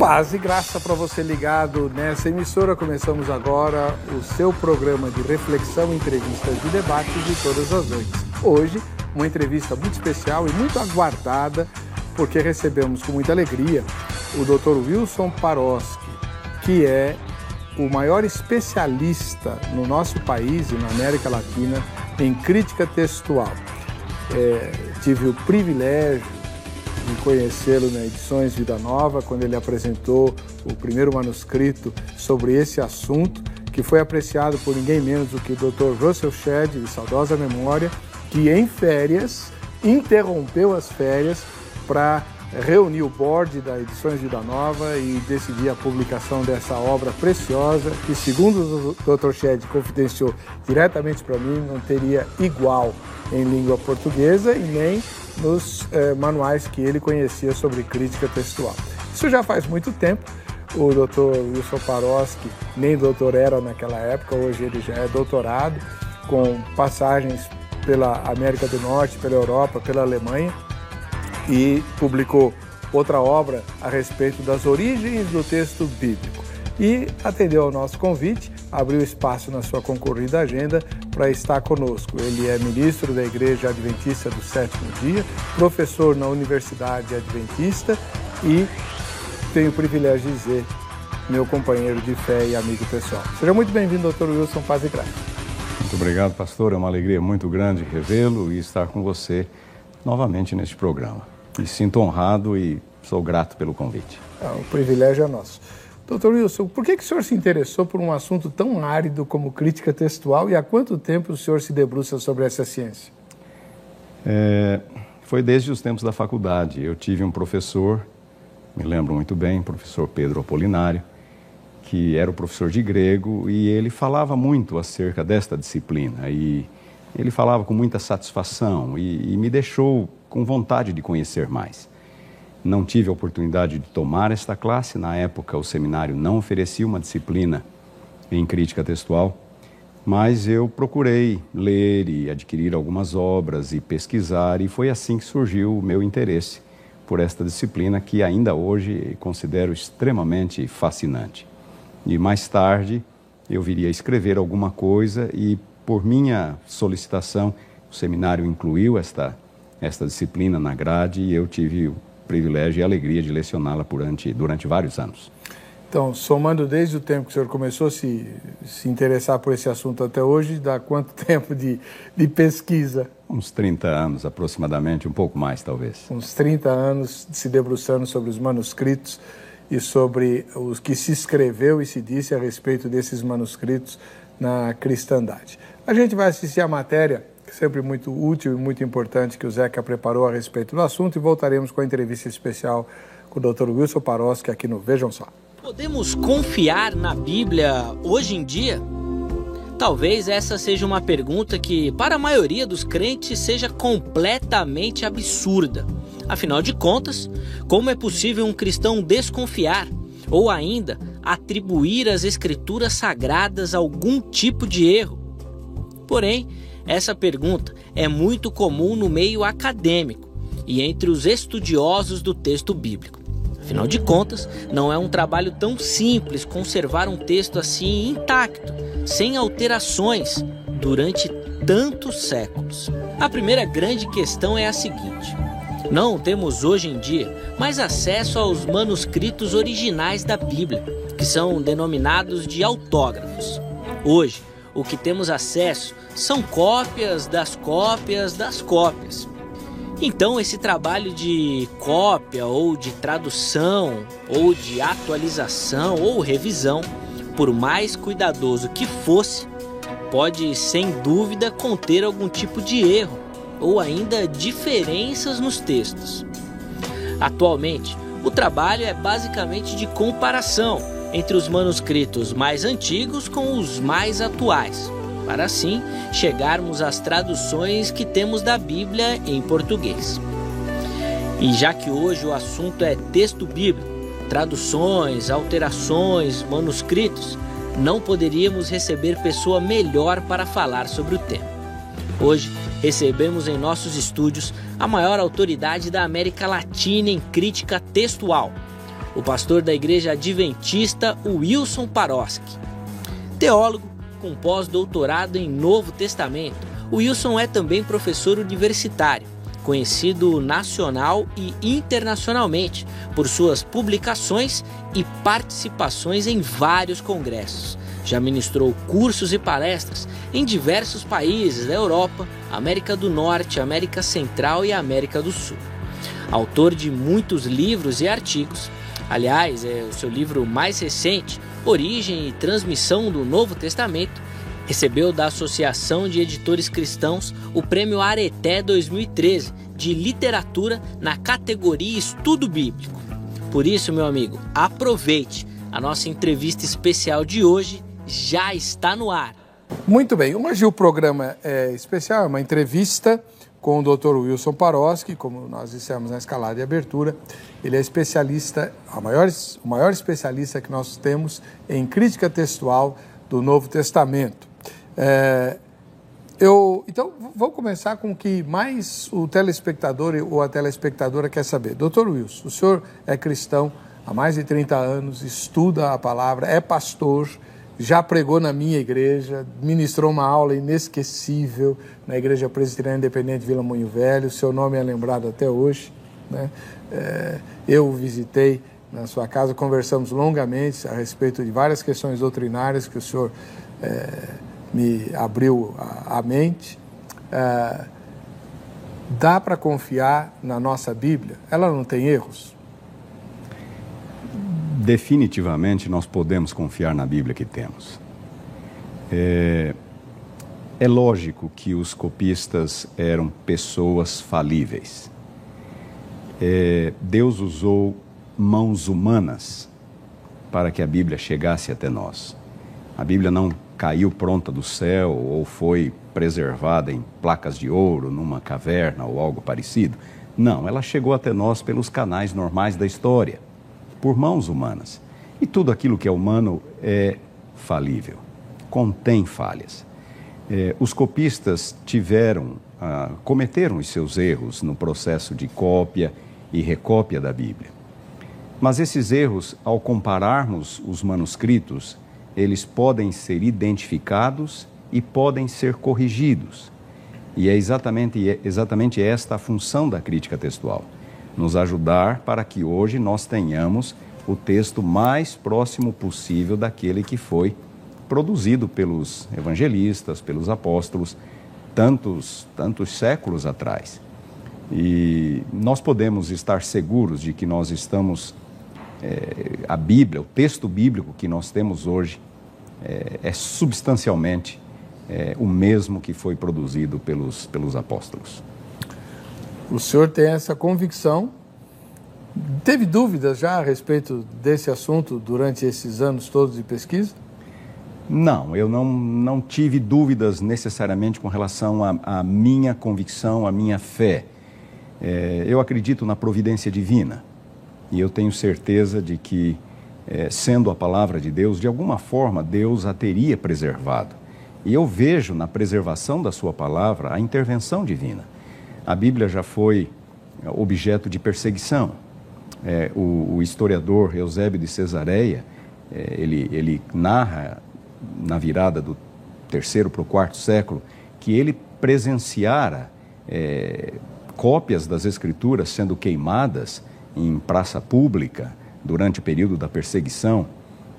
Paz e graça para você ligado nessa emissora. Começamos agora o seu programa de reflexão, entrevistas e debates de todas as noites. Hoje, uma entrevista muito especial e muito aguardada, porque recebemos com muita alegria o Dr. Wilson Paroski, que é o maior especialista no nosso país e na América Latina em crítica textual. É, tive o privilégio de conhecê-lo na Edições Vida Nova, quando ele apresentou o primeiro manuscrito sobre esse assunto, que foi apreciado por ninguém menos do que o Dr. Russell Shedd, de saudosa memória, que em férias interrompeu as férias para reunir o board da Edições Vida Nova e decidir a publicação dessa obra preciosa, que, segundo o Dr. Shedd confidenciou diretamente para mim, não teria igual em língua portuguesa e nem nos eh, manuais que ele conhecia sobre crítica textual. Isso já faz muito tempo. O Dr. Wilson Paroski nem doutor era naquela época, hoje ele já é doutorado, com passagens pela América do Norte, pela Europa, pela Alemanha e publicou outra obra a respeito das origens do texto bíblico. E atendeu ao nosso convite, abriu espaço na sua concorrida agenda para estar conosco. Ele é ministro da Igreja Adventista do Sétimo Dia, professor na Universidade Adventista e tenho o privilégio de dizer meu companheiro de fé e amigo pessoal. Seja muito bem-vindo, doutor Wilson Paz e Graça. Muito obrigado, pastor. É uma alegria muito grande revê-lo e estar com você novamente neste programa. Me sinto honrado e sou grato pelo convite. Ah, o privilégio é nosso. Doutor Wilson, por que, que o senhor se interessou por um assunto tão árido como crítica textual e há quanto tempo o senhor se debruça sobre essa ciência? É, foi desde os tempos da faculdade. Eu tive um professor, me lembro muito bem, professor Pedro Apolinário, que era o professor de grego e ele falava muito acerca desta disciplina e ele falava com muita satisfação e, e me deixou com vontade de conhecer mais. Não tive a oportunidade de tomar esta classe. Na época, o seminário não oferecia uma disciplina em crítica textual, mas eu procurei ler e adquirir algumas obras e pesquisar, e foi assim que surgiu o meu interesse por esta disciplina que ainda hoje considero extremamente fascinante. E mais tarde eu viria escrever alguma coisa e por minha solicitação o seminário incluiu esta esta disciplina na grade e eu tive privilégio e alegria de lecioná-la durante, durante vários anos. Então, somando desde o tempo que o senhor começou a se, se interessar por esse assunto até hoje, dá quanto tempo de, de pesquisa? Uns 30 anos aproximadamente, um pouco mais talvez. Uns 30 anos se debruçando sobre os manuscritos e sobre os que se escreveu e se disse a respeito desses manuscritos na cristandade. A gente vai assistir a matéria sempre muito útil e muito importante que o Zeca preparou a respeito do assunto e voltaremos com a entrevista especial com o Dr. Wilson Paroski aqui no Vejam Só. Podemos confiar na Bíblia hoje em dia? Talvez essa seja uma pergunta que, para a maioria dos crentes, seja completamente absurda. Afinal de contas, como é possível um cristão desconfiar ou ainda atribuir às escrituras sagradas algum tipo de erro? Porém, essa pergunta é muito comum no meio acadêmico e entre os estudiosos do texto bíblico. Afinal de contas, não é um trabalho tão simples conservar um texto assim intacto, sem alterações, durante tantos séculos. A primeira grande questão é a seguinte: não temos hoje em dia mais acesso aos manuscritos originais da Bíblia, que são denominados de autógrafos. Hoje, o que temos acesso são cópias das cópias das cópias. Então, esse trabalho de cópia ou de tradução ou de atualização ou revisão, por mais cuidadoso que fosse, pode sem dúvida conter algum tipo de erro ou ainda diferenças nos textos. Atualmente, o trabalho é basicamente de comparação entre os manuscritos mais antigos com os mais atuais, para assim chegarmos às traduções que temos da Bíblia em português. E já que hoje o assunto é texto bíblico, traduções, alterações, manuscritos, não poderíamos receber pessoa melhor para falar sobre o tema. Hoje recebemos em nossos estúdios a maior autoridade da América Latina em crítica textual, o pastor da igreja adventista Wilson Paroski. Teólogo com pós-doutorado em Novo Testamento, Wilson é também professor universitário, conhecido nacional e internacionalmente por suas publicações e participações em vários congressos. Já ministrou cursos e palestras em diversos países da Europa, América do Norte, América Central e América do Sul. Autor de muitos livros e artigos, aliás, é o seu livro mais recente, Origem e Transmissão do Novo Testamento, recebeu da Associação de Editores Cristãos o Prêmio Areté 2013 de Literatura na categoria Estudo Bíblico. Por isso, meu amigo, aproveite a nossa entrevista especial de hoje já está no ar. Muito bem, hoje o programa é especial, é uma entrevista com o Dr. Wilson Paroski, como nós dissemos na escalada de abertura. Ele é especialista, maior, o maior especialista que nós temos em crítica textual do Novo Testamento. É, eu, então, vamos começar com o que mais o telespectador ou a telespectadora quer saber. Doutor Wilson, o senhor é cristão há mais de 30 anos, estuda a palavra, é pastor, já pregou na minha igreja, ministrou uma aula inesquecível na Igreja Presbiteriana Independente Vila Moinho Velho, seu nome é lembrado até hoje. Né? É, eu o visitei na sua casa, conversamos longamente a respeito de várias questões doutrinárias que o senhor é, me abriu a, a mente. É, dá para confiar na nossa Bíblia? Ela não tem erros? Definitivamente nós podemos confiar na Bíblia que temos. É, é lógico que os copistas eram pessoas falíveis. É, Deus usou mãos humanas para que a Bíblia chegasse até nós. A Bíblia não caiu pronta do céu ou foi preservada em placas de ouro numa caverna ou algo parecido. Não, ela chegou até nós pelos canais normais da história por mãos humanas. E tudo aquilo que é humano é falível, contém falhas. É, os copistas tiveram, ah, cometeram os seus erros no processo de cópia e recópia da Bíblia. Mas esses erros, ao compararmos os manuscritos, eles podem ser identificados e podem ser corrigidos. E é exatamente, é exatamente esta a função da crítica textual nos ajudar para que hoje nós tenhamos o texto mais próximo possível daquele que foi produzido pelos evangelistas, pelos apóstolos, tantos, tantos séculos atrás. E nós podemos estar seguros de que nós estamos, é, a Bíblia, o texto bíblico que nós temos hoje, é, é substancialmente é, o mesmo que foi produzido pelos, pelos apóstolos. O senhor tem essa convicção. Teve dúvidas já a respeito desse assunto durante esses anos todos de pesquisa? Não, eu não, não tive dúvidas necessariamente com relação à minha convicção, à minha fé. É, eu acredito na providência divina e eu tenho certeza de que, é, sendo a palavra de Deus, de alguma forma Deus a teria preservado. E eu vejo na preservação da Sua palavra a intervenção divina. A Bíblia já foi objeto de perseguição. É, o, o, historiador Eusébio de Cesareia, é, ele, ele narra na virada do terceiro para o quarto século que ele presenciara é, cópias das escrituras sendo queimadas em praça pública durante o período da perseguição.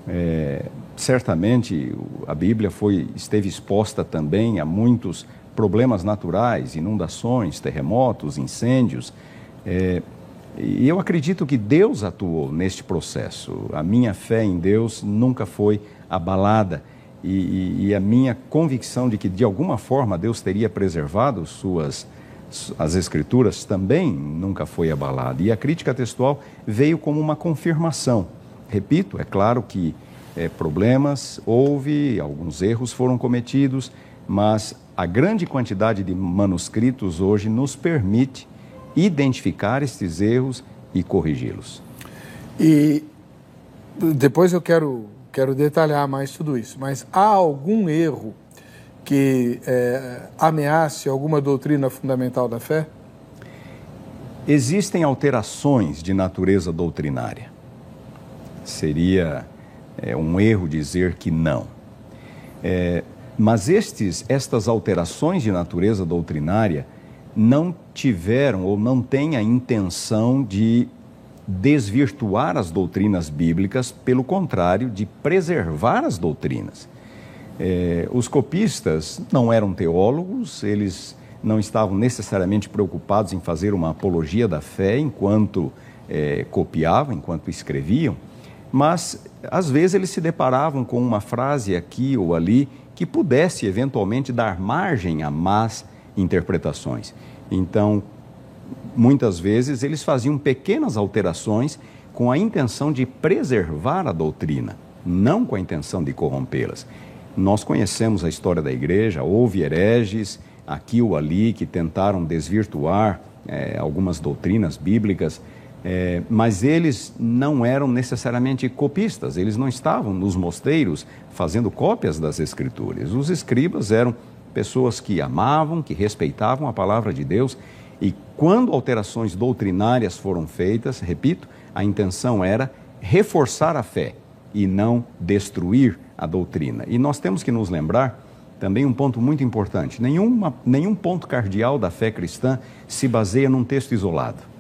É, certamente a Bíblia foi, esteve exposta também a muitos problemas naturais, inundações, terremotos, incêndios. É, e eu acredito que Deus atuou neste processo. A minha fé em Deus nunca foi abalada e, e, e, a minha convicção de que de alguma forma Deus teria preservado suas as escrituras também nunca foi abalada. E a crítica textual veio como uma confirmação. Repito, é claro que é, problemas houve, alguns erros foram cometidos, mas a grande quantidade de manuscritos hoje nos permite identificar estes erros e corrigi-los. E depois eu quero, quero detalhar mais tudo isso, mas há algum erro que é, ameace alguma doutrina fundamental da fé? Existem alterações de natureza doutrinária. Seria é, um erro dizer que não. É, mas estes, estas alterações de natureza doutrinária não tiveram ou não têm a intenção de desvirtuar as doutrinas bíblicas, pelo contrário, de preservar as doutrinas. É, os copistas não eram teólogos, eles não estavam necessariamente preocupados em fazer uma apologia da fé enquanto é, copiavam, enquanto escreviam, mas às vezes eles se deparavam com uma frase aqui ou ali que pudesse eventualmente dar margem a más interpretações. Então, muitas vezes eles faziam pequenas alterações com a intenção de preservar a doutrina, não com a intenção de corrompê-las. Nós conhecemos a história da igreja, houve hereges aqui ou ali que tentaram desvirtuar é, algumas doutrinas bíblicas, é, mas eles não eram necessariamente copistas, eles não estavam nos mosteiros fazendo cópias das escrituras. Os escribas eram pessoas que amavam, que respeitavam a palavra de Deus e quando alterações doutrinárias foram feitas, repito, a intenção era reforçar a fé e não destruir a doutrina. E nós temos que nos lembrar também um ponto muito importante: nenhuma, nenhum ponto cardial da fé cristã se baseia num texto isolado.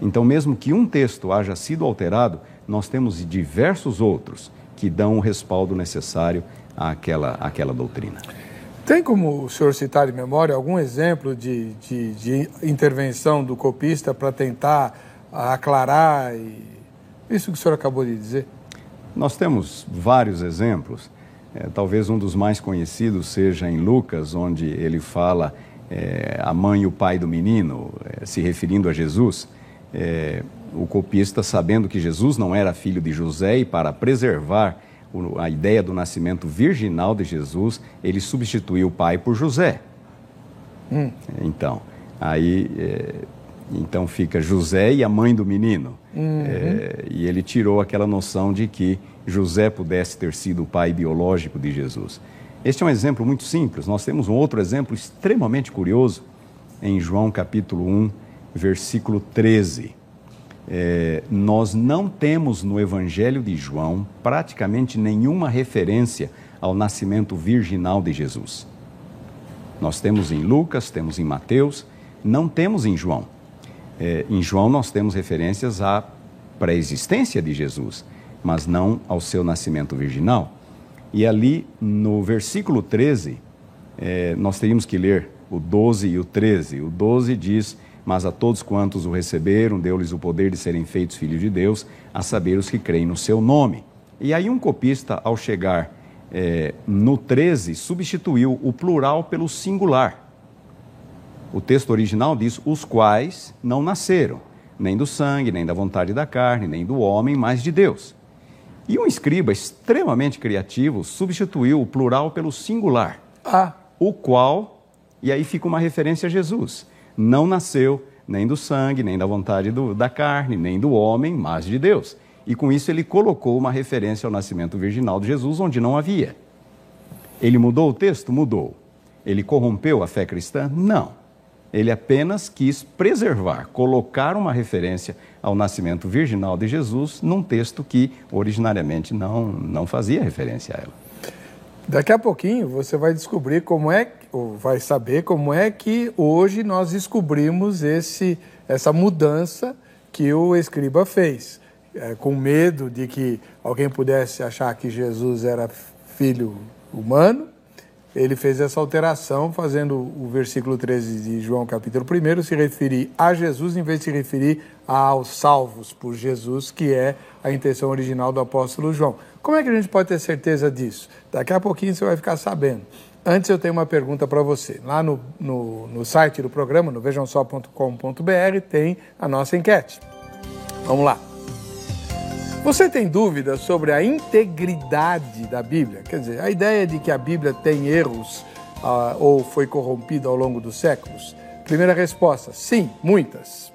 Então, mesmo que um texto haja sido alterado, nós temos diversos outros que dão o respaldo necessário àquela, àquela doutrina. Tem como o senhor citar de memória algum exemplo de, de, de intervenção do copista para tentar aclarar isso que o senhor acabou de dizer? Nós temos vários exemplos. É, talvez um dos mais conhecidos seja em Lucas, onde ele fala é, a mãe e o pai do menino, é, se referindo a Jesus. É, o copista, sabendo que Jesus não era filho de José e para preservar a ideia do nascimento virginal de Jesus, ele substituiu o pai por José. Hum. Então, aí é, então fica José e a mãe do menino. Uhum. É, e ele tirou aquela noção de que José pudesse ter sido o pai biológico de Jesus. Este é um exemplo muito simples. Nós temos um outro exemplo extremamente curioso em João capítulo 1, versículo 13 é, nós não temos no Evangelho de João praticamente nenhuma referência ao nascimento virginal de Jesus. Nós temos em Lucas, temos em Mateus, não temos em João. É, em João nós temos referências à pré-existência de Jesus, mas não ao seu nascimento virginal. E ali no versículo 13, é, nós teríamos que ler o 12 e o 13. O 12 diz mas a todos quantos o receberam, deu-lhes o poder de serem feitos filhos de Deus, a saber os que creem no seu nome. E aí um copista, ao chegar é, no 13, substituiu o plural pelo singular. O texto original diz: os quais não nasceram, nem do sangue, nem da vontade da carne, nem do homem, mas de Deus. E um escriba extremamente criativo substituiu o plural pelo singular. Ah. O qual, e aí fica uma referência a Jesus não nasceu nem do sangue, nem da vontade do, da carne, nem do homem, mas de Deus. E com isso ele colocou uma referência ao nascimento virginal de Jesus onde não havia. Ele mudou o texto? Mudou. Ele corrompeu a fé cristã? Não. Ele apenas quis preservar, colocar uma referência ao nascimento virginal de Jesus num texto que originariamente não, não fazia referência a ela. Daqui a pouquinho você vai descobrir como é, ou vai saber como é que hoje nós descobrimos esse, essa mudança que o escriba fez. É, com medo de que alguém pudesse achar que Jesus era filho humano, ele fez essa alteração, fazendo o versículo 13 de João, capítulo 1, se referir a Jesus em vez de se referir aos salvos por Jesus, que é a intenção original do apóstolo João. Como é que a gente pode ter certeza disso? Daqui a pouquinho você vai ficar sabendo. Antes eu tenho uma pergunta para você. Lá no, no, no, site do programa, no vejamsó.com.br, tem a nossa enquete. Vamos lá. Você tem dúvidas sobre a integridade da Bíblia? Quer dizer, a ideia de que a Bíblia tem erros uh, ou foi corrompida ao longo dos séculos? Primeira resposta: sim, muitas.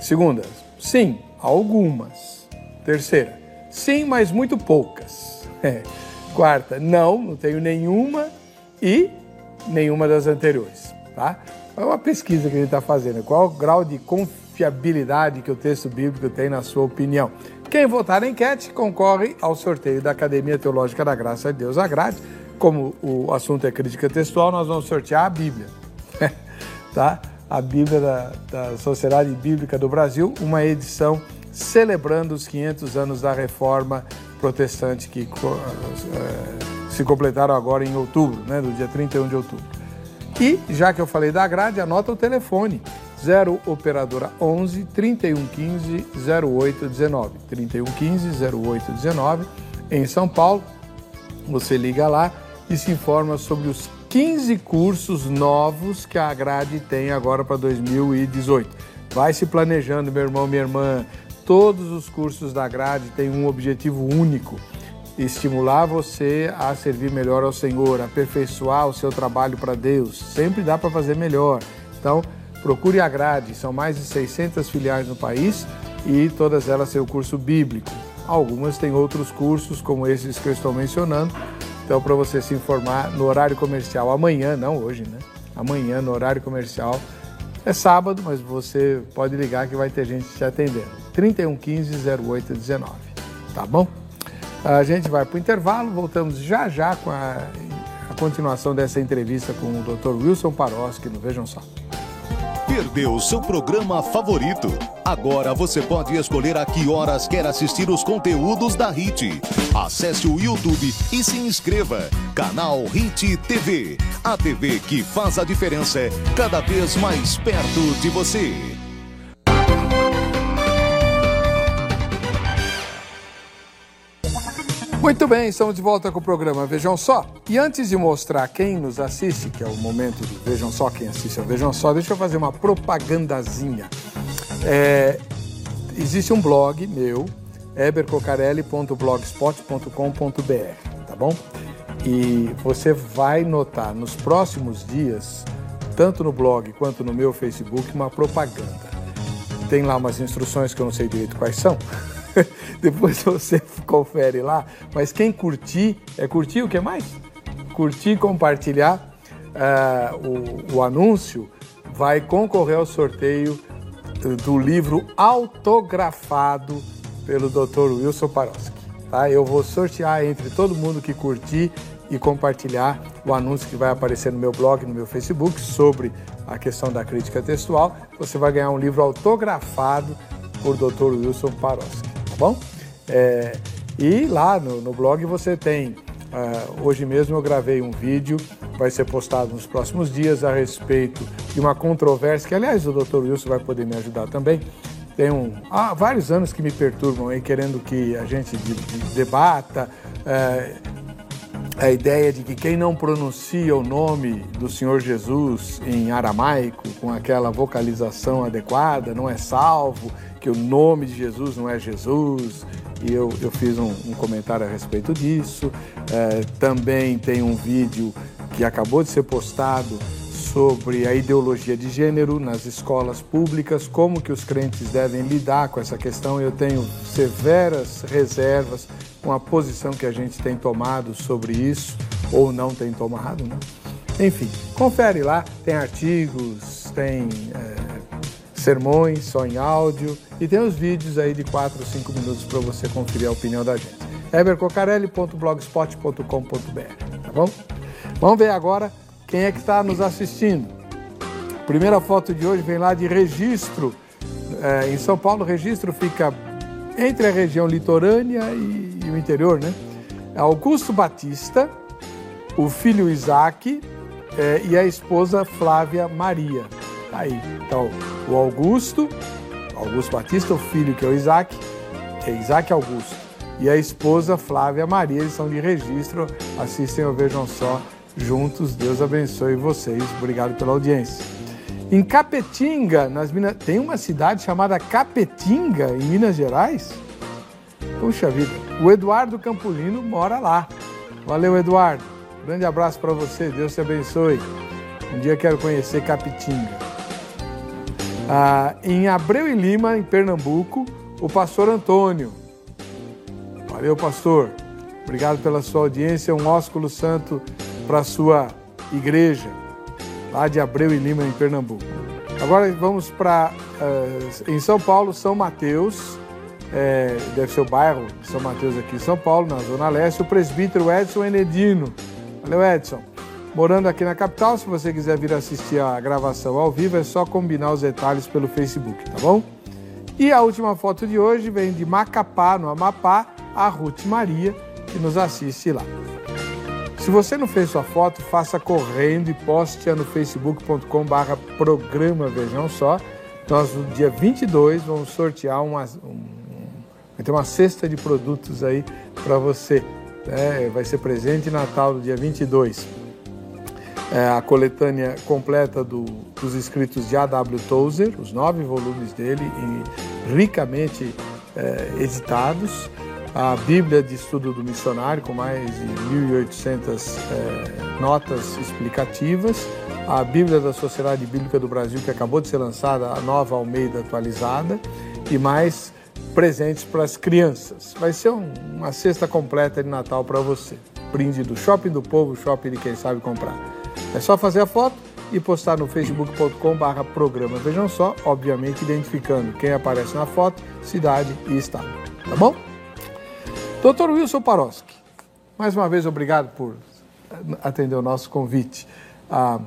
Segunda, sim, algumas. Terceira, Sim, mas muito poucas. É. Quarta, não, não tenho nenhuma e nenhuma das anteriores. Tá? É uma pesquisa que a gente está fazendo. Qual o grau de confiabilidade que o texto bíblico tem na sua opinião? Quem votar na enquete concorre ao sorteio da Academia Teológica da Graça de Deus Agrade. Como o assunto é crítica textual, nós vamos sortear a Bíblia. tá? A Bíblia da, da Sociedade Bíblica do Brasil, uma edição celebrando os 500 anos da Reforma Protestante que uh, se completaram agora em outubro, né, do dia 31 de outubro. E, já que eu falei da grade, anota o telefone. 0 operadora 11 3115 0819. 3115 0819 em São Paulo. Você liga lá e se informa sobre os 15 cursos novos que a grade tem agora para 2018. Vai se planejando, meu irmão, minha irmã. Todos os cursos da grade têm um objetivo único: estimular você a servir melhor ao Senhor, aperfeiçoar o seu trabalho para Deus. Sempre dá para fazer melhor. Então, procure a grade. São mais de 600 filiais no país e todas elas têm o curso bíblico. Algumas têm outros cursos, como esses que eu estou mencionando. Então, para você se informar no horário comercial, amanhã, não hoje, né? Amanhã, no horário comercial, é sábado, mas você pode ligar que vai ter gente te atendendo. 3115 0819. Tá bom? A gente vai para o intervalo, voltamos já já com a, a, continuação dessa entrevista com o Dr. Wilson Paroski no Vejam Só. Perdeu seu programa favorito? Agora você pode escolher a que horas quer assistir os conteúdos da HIT. Acesse o YouTube e se inscreva. Canal HIT TV. A TV que faz a diferença cada vez mais perto de você. Muito bem, estamos de volta com o programa Vejam Só. E antes de mostrar quem nos assiste, que é o momento do Vejam Só, quem assiste ao Vejam Só, deixa eu fazer uma propagandazinha. É, existe um blog meu, ebercocarelli.blogspot.com.br, tá bom? E você vai notar nos próximos dias, tanto no blog quanto no meu Facebook, uma propaganda. Tem lá umas instruções que eu não sei direito quais são. Depois você confere lá. Mas quem curtir, é curtir o que mais? Curtir, compartilhar uh, o, o anúncio, vai concorrer ao sorteio do livro autografado pelo Dr. Wilson Paroski. Tá? Eu vou sortear entre todo mundo que curtir e compartilhar o anúncio que vai aparecer no meu blog, no meu Facebook, sobre a questão da crítica textual. Você vai ganhar um livro autografado por Dr. Wilson Paroski bom? É, e lá no, no, blog você tem, uh, hoje mesmo eu gravei um vídeo, vai ser postado nos próximos dias a respeito de uma controvérsia, que aliás o Dr. Wilson vai poder me ajudar também. Tem um, há vários anos que me perturbam aí, querendo que a gente de, de, debata é, a ideia de que quem não pronuncia o nome do Senhor Jesus em aramaico, com aquela vocalização adequada, não é salvo que o nome de Jesus não é Jesus, e eu, eu fiz um, um comentário a respeito disso. É, também tem um vídeo que acabou de ser postado sobre a ideologia de gênero nas escolas públicas, como que os crentes devem lidar com essa questão. Eu tenho severas reservas com a posição que a gente tem tomado sobre isso, ou não tem tomado, né? Enfim, confere lá, tem artigos, tem é, sermões só em áudio e tem os vídeos aí de 4 ou 5 minutos para você conferir a opinião da gente. ebercocarelli.blogspot.com.br, tá bom? Vamos ver agora quem é que está nos assistindo. A primeira foto de hoje vem lá de registro. É, em São Paulo, registro fica entre a região litorânea e, e o interior, né? Augusto Batista, o filho Isaac é, e a esposa Flávia Maria. Tá aí. Então, o Augusto, Augusto Batista, o filho que é o Isaac, é Isaac Augusto. E a esposa Flávia Maria, eles são de registro, assistem ou vejam só juntos. Deus abençoe vocês. Obrigado pela audiência. Em Capetinga, nas Minas, tem uma cidade chamada Capetinga, em Minas Gerais? Puxa vida, o Eduardo Campolino mora lá. Valeu, Eduardo. Grande abraço para você, Deus te abençoe. Um dia quero conhecer Capetinga. Ah, em Abreu e Lima, em Pernambuco, o pastor Antônio. Valeu, pastor. Obrigado pela sua audiência. Um ósculo santo para a sua igreja, lá de Abreu e Lima, em Pernambuco. Agora vamos para, uh, em São Paulo, São Mateus, é, deve ser o bairro São Mateus aqui em São Paulo, na Zona Leste, o presbítero Edson Enedino. Valeu, Edson. Morando aqui na capital, se você quiser vir assistir a gravação ao vivo, é só combinar os detalhes pelo Facebook, tá bom? E a última foto de hoje vem de Macapá, no Amapá, a Ruth Maria, que nos assiste lá. Se você não fez sua foto, faça correndo e poste-a no facebook.com barra programa Vejam Só. Nós, no dia 22, vamos sortear uma, um, vai ter uma cesta de produtos aí para você. Né? Vai ser presente Natal no dia 22. É a coletânea completa do, dos escritos de A.W. Tozer, os nove volumes dele, e ricamente é, editados a Bíblia de Estudo do Missionário, com mais de 1.800 é, notas explicativas, a Bíblia da Sociedade Bíblica do Brasil, que acabou de ser lançada, a nova Almeida atualizada, e mais presentes para as crianças. Vai ser um, uma cesta completa de Natal para você. Brinde do Shopping do Povo, Shopping de quem sabe comprar. É só fazer a foto e postar no facebook.com/barra programa. Vejam só, obviamente identificando quem aparece na foto, cidade e estado. Tá bom? Doutor Wilson Paroski, mais uma vez obrigado por atender o nosso convite. Ah,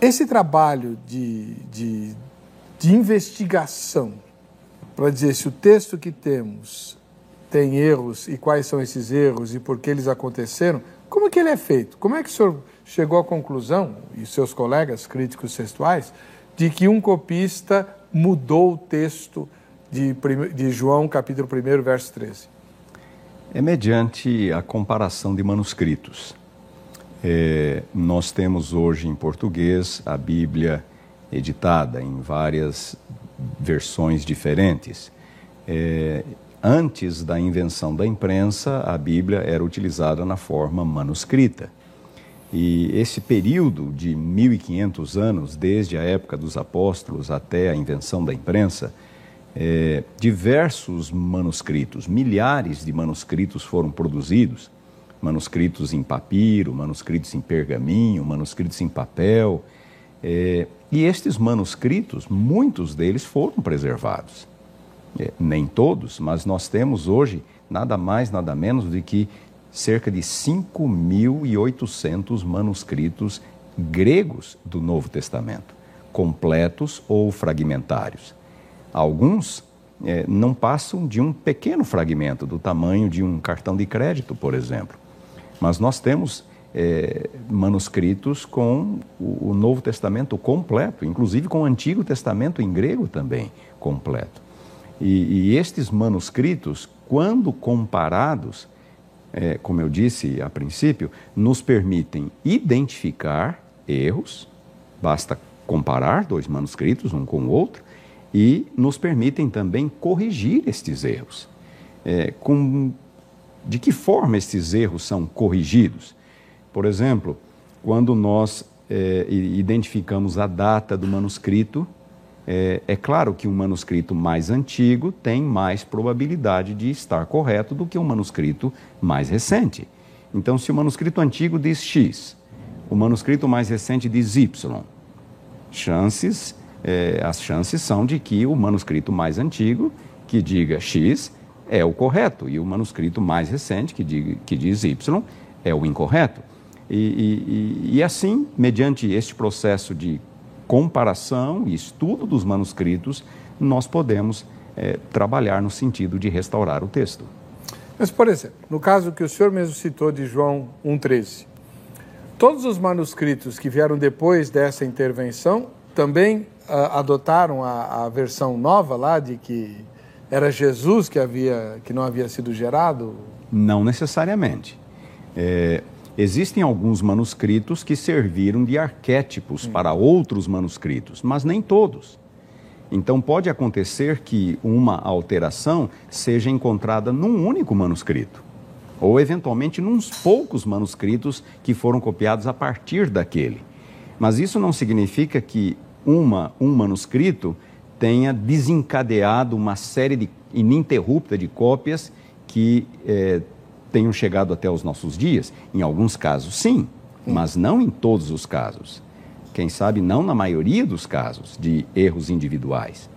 esse trabalho de, de, de investigação para dizer se o texto que temos tem erros e quais são esses erros e por que eles aconteceram, como é que ele é feito? Como é que o senhor chegou à conclusão, e seus colegas críticos textuais, de que um copista mudou o texto de, de João, capítulo 1, verso 13? É mediante a comparação de manuscritos. É, nós temos hoje em português a Bíblia editada em várias versões diferentes. É, antes da invenção da imprensa, a Bíblia era utilizada na forma manuscrita. E esse período de 1500 anos, desde a época dos apóstolos até a invenção da imprensa, é, diversos manuscritos, milhares de manuscritos foram produzidos, manuscritos em papiro, manuscritos em pergaminho, manuscritos em papel. É, e estes manuscritos, muitos deles foram preservados. É, nem todos, mas nós temos hoje nada mais, nada menos do que cerca de 5.800 manuscritos gregos do Novo Testamento, completos ou fragmentários. Alguns é, não passam de um pequeno fragmento, do tamanho de um cartão de crédito, por exemplo. Mas nós temos é, manuscritos com o, o Novo Testamento completo, inclusive com o Antigo Testamento em grego também completo. E, e estes manuscritos, quando comparados, é, como eu disse a princípio, nos permitem identificar erros, basta comparar dois manuscritos, um com o outro, e nos permitem também corrigir estes erros. É, com, de que forma estes erros são corrigidos? Por exemplo, quando nós é, identificamos a data do manuscrito, é, é, claro que um manuscrito mais antigo tem mais probabilidade de estar correto do que um manuscrito mais recente. Então, se o manuscrito antigo diz X, o manuscrito mais recente diz Y, chances, é, as chances são de que o manuscrito mais antigo, que diga X, é o correto, e o manuscrito mais recente, que, diga, que diz Y, é o incorreto. E, e, e assim, mediante este processo de comparação e estudo dos manuscritos, nós podemos é, trabalhar no sentido de restaurar o texto. Mas, por exemplo, no caso que o senhor mesmo citou de João 1,13, todos os manuscritos que vieram depois dessa intervenção também uh, adotaram a, a, versão nova lá de que era Jesus que havia que não havia sido gerado? Não necessariamente. É, Existem alguns manuscritos que serviram de arquétipos para outros manuscritos, mas nem todos. Então pode acontecer que uma alteração seja encontrada num único manuscrito, ou eventualmente nos poucos manuscritos que foram copiados a partir daquele. Mas isso não significa que uma, um manuscrito tenha desencadeado uma série de, ininterrupta de cópias que eh, tenham chegado até os nossos dias? Em alguns casos, sim, mas não em todos os casos. Quem sabe não na maioria dos casos de erros individuais.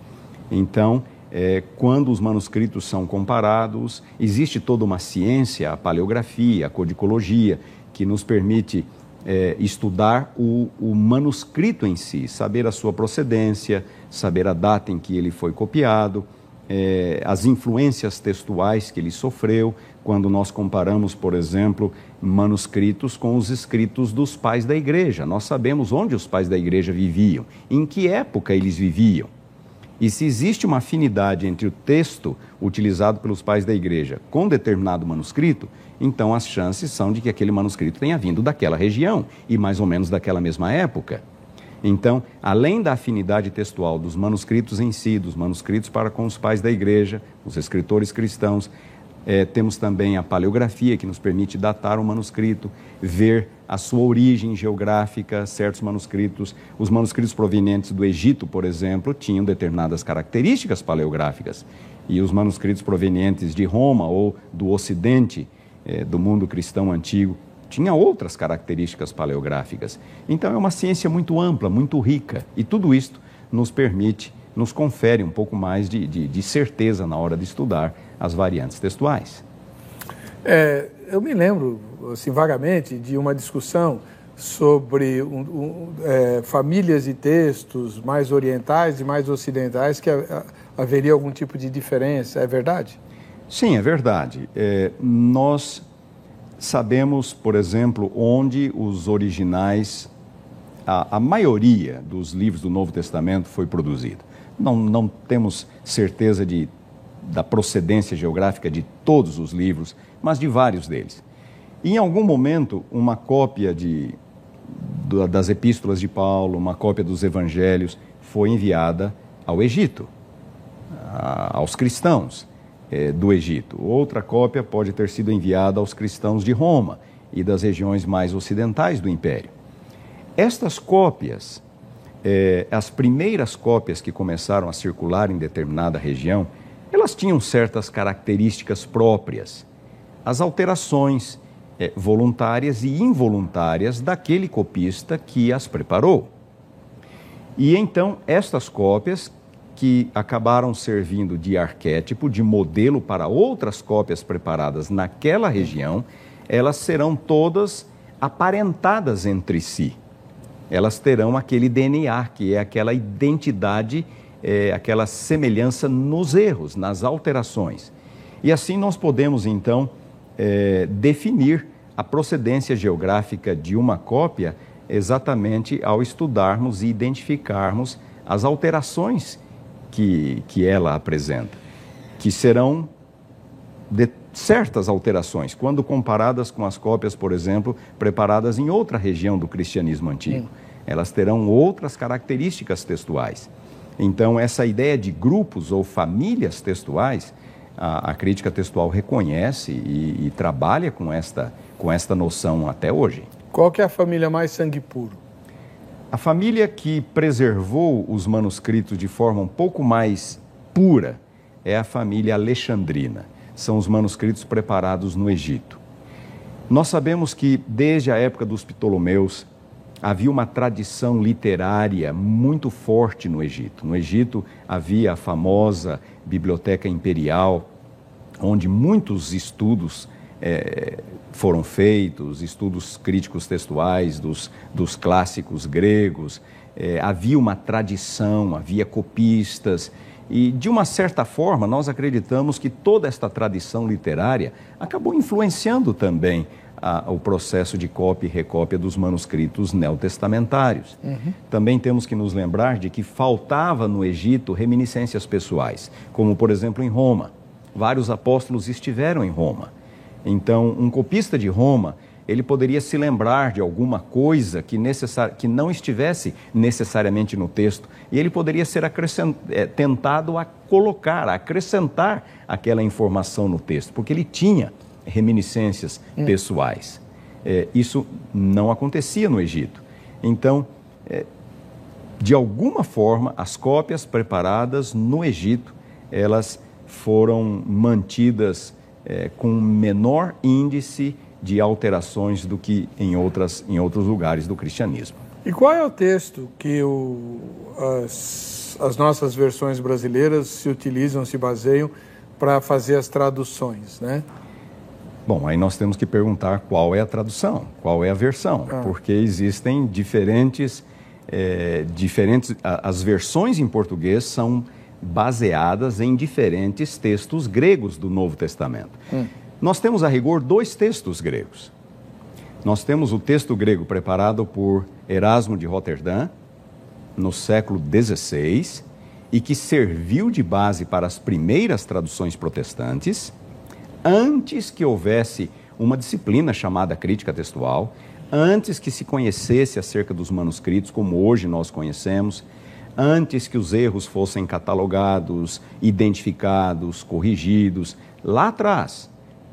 Então, é, quando os manuscritos são comparados, existe toda uma ciência, a paleografia, a codicologia, que nos permite é, estudar o, o, manuscrito em si, saber a sua procedência, saber a data em que ele foi copiado, é, as influências textuais que ele sofreu, quando nós comparamos, por exemplo, manuscritos com os escritos dos pais da igreja. Nós sabemos onde os pais da igreja viviam, em que época eles viviam. E se existe uma afinidade entre o texto utilizado pelos pais da igreja com determinado manuscrito, então as chances são de que aquele manuscrito tenha vindo daquela região e mais ou menos daquela mesma época. Então, além da afinidade textual dos manuscritos em si, dos manuscritos para com os pais da igreja, os escritores cristãos, é, temos também a paleografia, que nos permite datar o manuscrito, ver a sua origem geográfica, certos manuscritos. Os manuscritos provenientes do Egito, por exemplo, tinham determinadas características paleográficas. E os manuscritos provenientes de Roma ou do Ocidente, é, do mundo cristão antigo, tinha outras características paleográficas. Então é uma ciência muito ampla, muito rica, e tudo isto nos permite, nos confere um pouco mais de, de, de certeza na hora de estudar as variantes textuais. É, eu me lembro, assim, vagamente, de uma discussão sobre um, um, é, famílias de textos mais orientais e mais ocidentais, que haveria algum tipo de diferença, é verdade? Sim, é verdade. É, nós sabemos, por exemplo, onde os originais, a, a maioria dos livros do Novo Testamento foi produzida. Não, não temos certeza de da procedência geográfica de todos os livros, mas de vários deles. Em algum momento, uma cópia de, das epístolas de Paulo, uma cópia dos evangelhos, foi enviada ao Egito, aos cristãos é, do Egito. Outra cópia pode ter sido enviada aos cristãos de Roma e das regiões mais ocidentais do Império. Estas cópias, é, as primeiras cópias que começaram a circular em determinada região, elas tinham certas características próprias. As alterações é, voluntárias e involuntárias daquele copista que as preparou. E então, estas cópias, que acabaram servindo de arquétipo, de modelo para outras cópias preparadas naquela região, elas serão todas aparentadas entre si. Elas terão aquele DNA, que é aquela identidade é, aquela semelhança nos erros, nas alterações. E assim nós podemos, então, é, definir a procedência geográfica de uma cópia exatamente ao estudarmos e identificarmos as alterações que, que ela apresenta, que serão de certas alterações, quando comparadas com as cópias, por exemplo, preparadas em outra região do cristianismo antigo. Sim. Elas terão outras características textuais. Então, essa ideia de grupos ou famílias textuais, a, a crítica textual reconhece e, e, trabalha com esta, com esta noção até hoje. Qual que é a família mais sangue puro? A família que preservou os manuscritos de forma um pouco mais pura é a família alexandrina. São os manuscritos preparados no Egito. Nós sabemos que desde a época dos Ptolomeus, havia uma tradição literária muito forte no Egito. No Egito havia a famosa Biblioteca Imperial, onde muitos estudos é, foram feitos, estudos críticos textuais dos, dos clássicos gregos. É, havia uma tradição, havia copistas. E, de uma certa forma, nós acreditamos que toda esta tradição literária acabou influenciando também a, o processo de cópia e recópia dos manuscritos neotestamentários. Uhum. Também temos que nos lembrar de que faltava no Egito reminiscências pessoais, como por exemplo em Roma. Vários apóstolos estiveram em Roma. Então, um copista de Roma, ele poderia se lembrar de alguma coisa que, necessar, que não estivesse necessariamente no texto, e ele poderia ser é, tentado a colocar, a acrescentar aquela informação no texto, porque ele tinha reminiscências hum. pessoais. É, isso não acontecia no Egito. Então, é, de alguma forma, as cópias preparadas no Egito, elas foram mantidas é, com menor índice de alterações do que em, outras, em outros lugares do cristianismo. E qual é o texto que o, as, as nossas versões brasileiras se utilizam, se baseiam para fazer as traduções, né? Bom, aí nós temos que perguntar qual é a tradução, qual é a versão, ah. porque existem diferentes, é, diferentes. As versões em português são baseadas em diferentes textos gregos do Novo Testamento. Hum. Nós temos a rigor dois textos gregos. Nós temos o texto grego preparado por Erasmo de Roterdã, no século XVI, e que serviu de base para as primeiras traduções protestantes antes que houvesse uma disciplina chamada crítica textual, antes que se conhecesse acerca dos manuscritos como hoje nós conhecemos, antes que os erros fossem catalogados, identificados, corrigidos, lá atrás,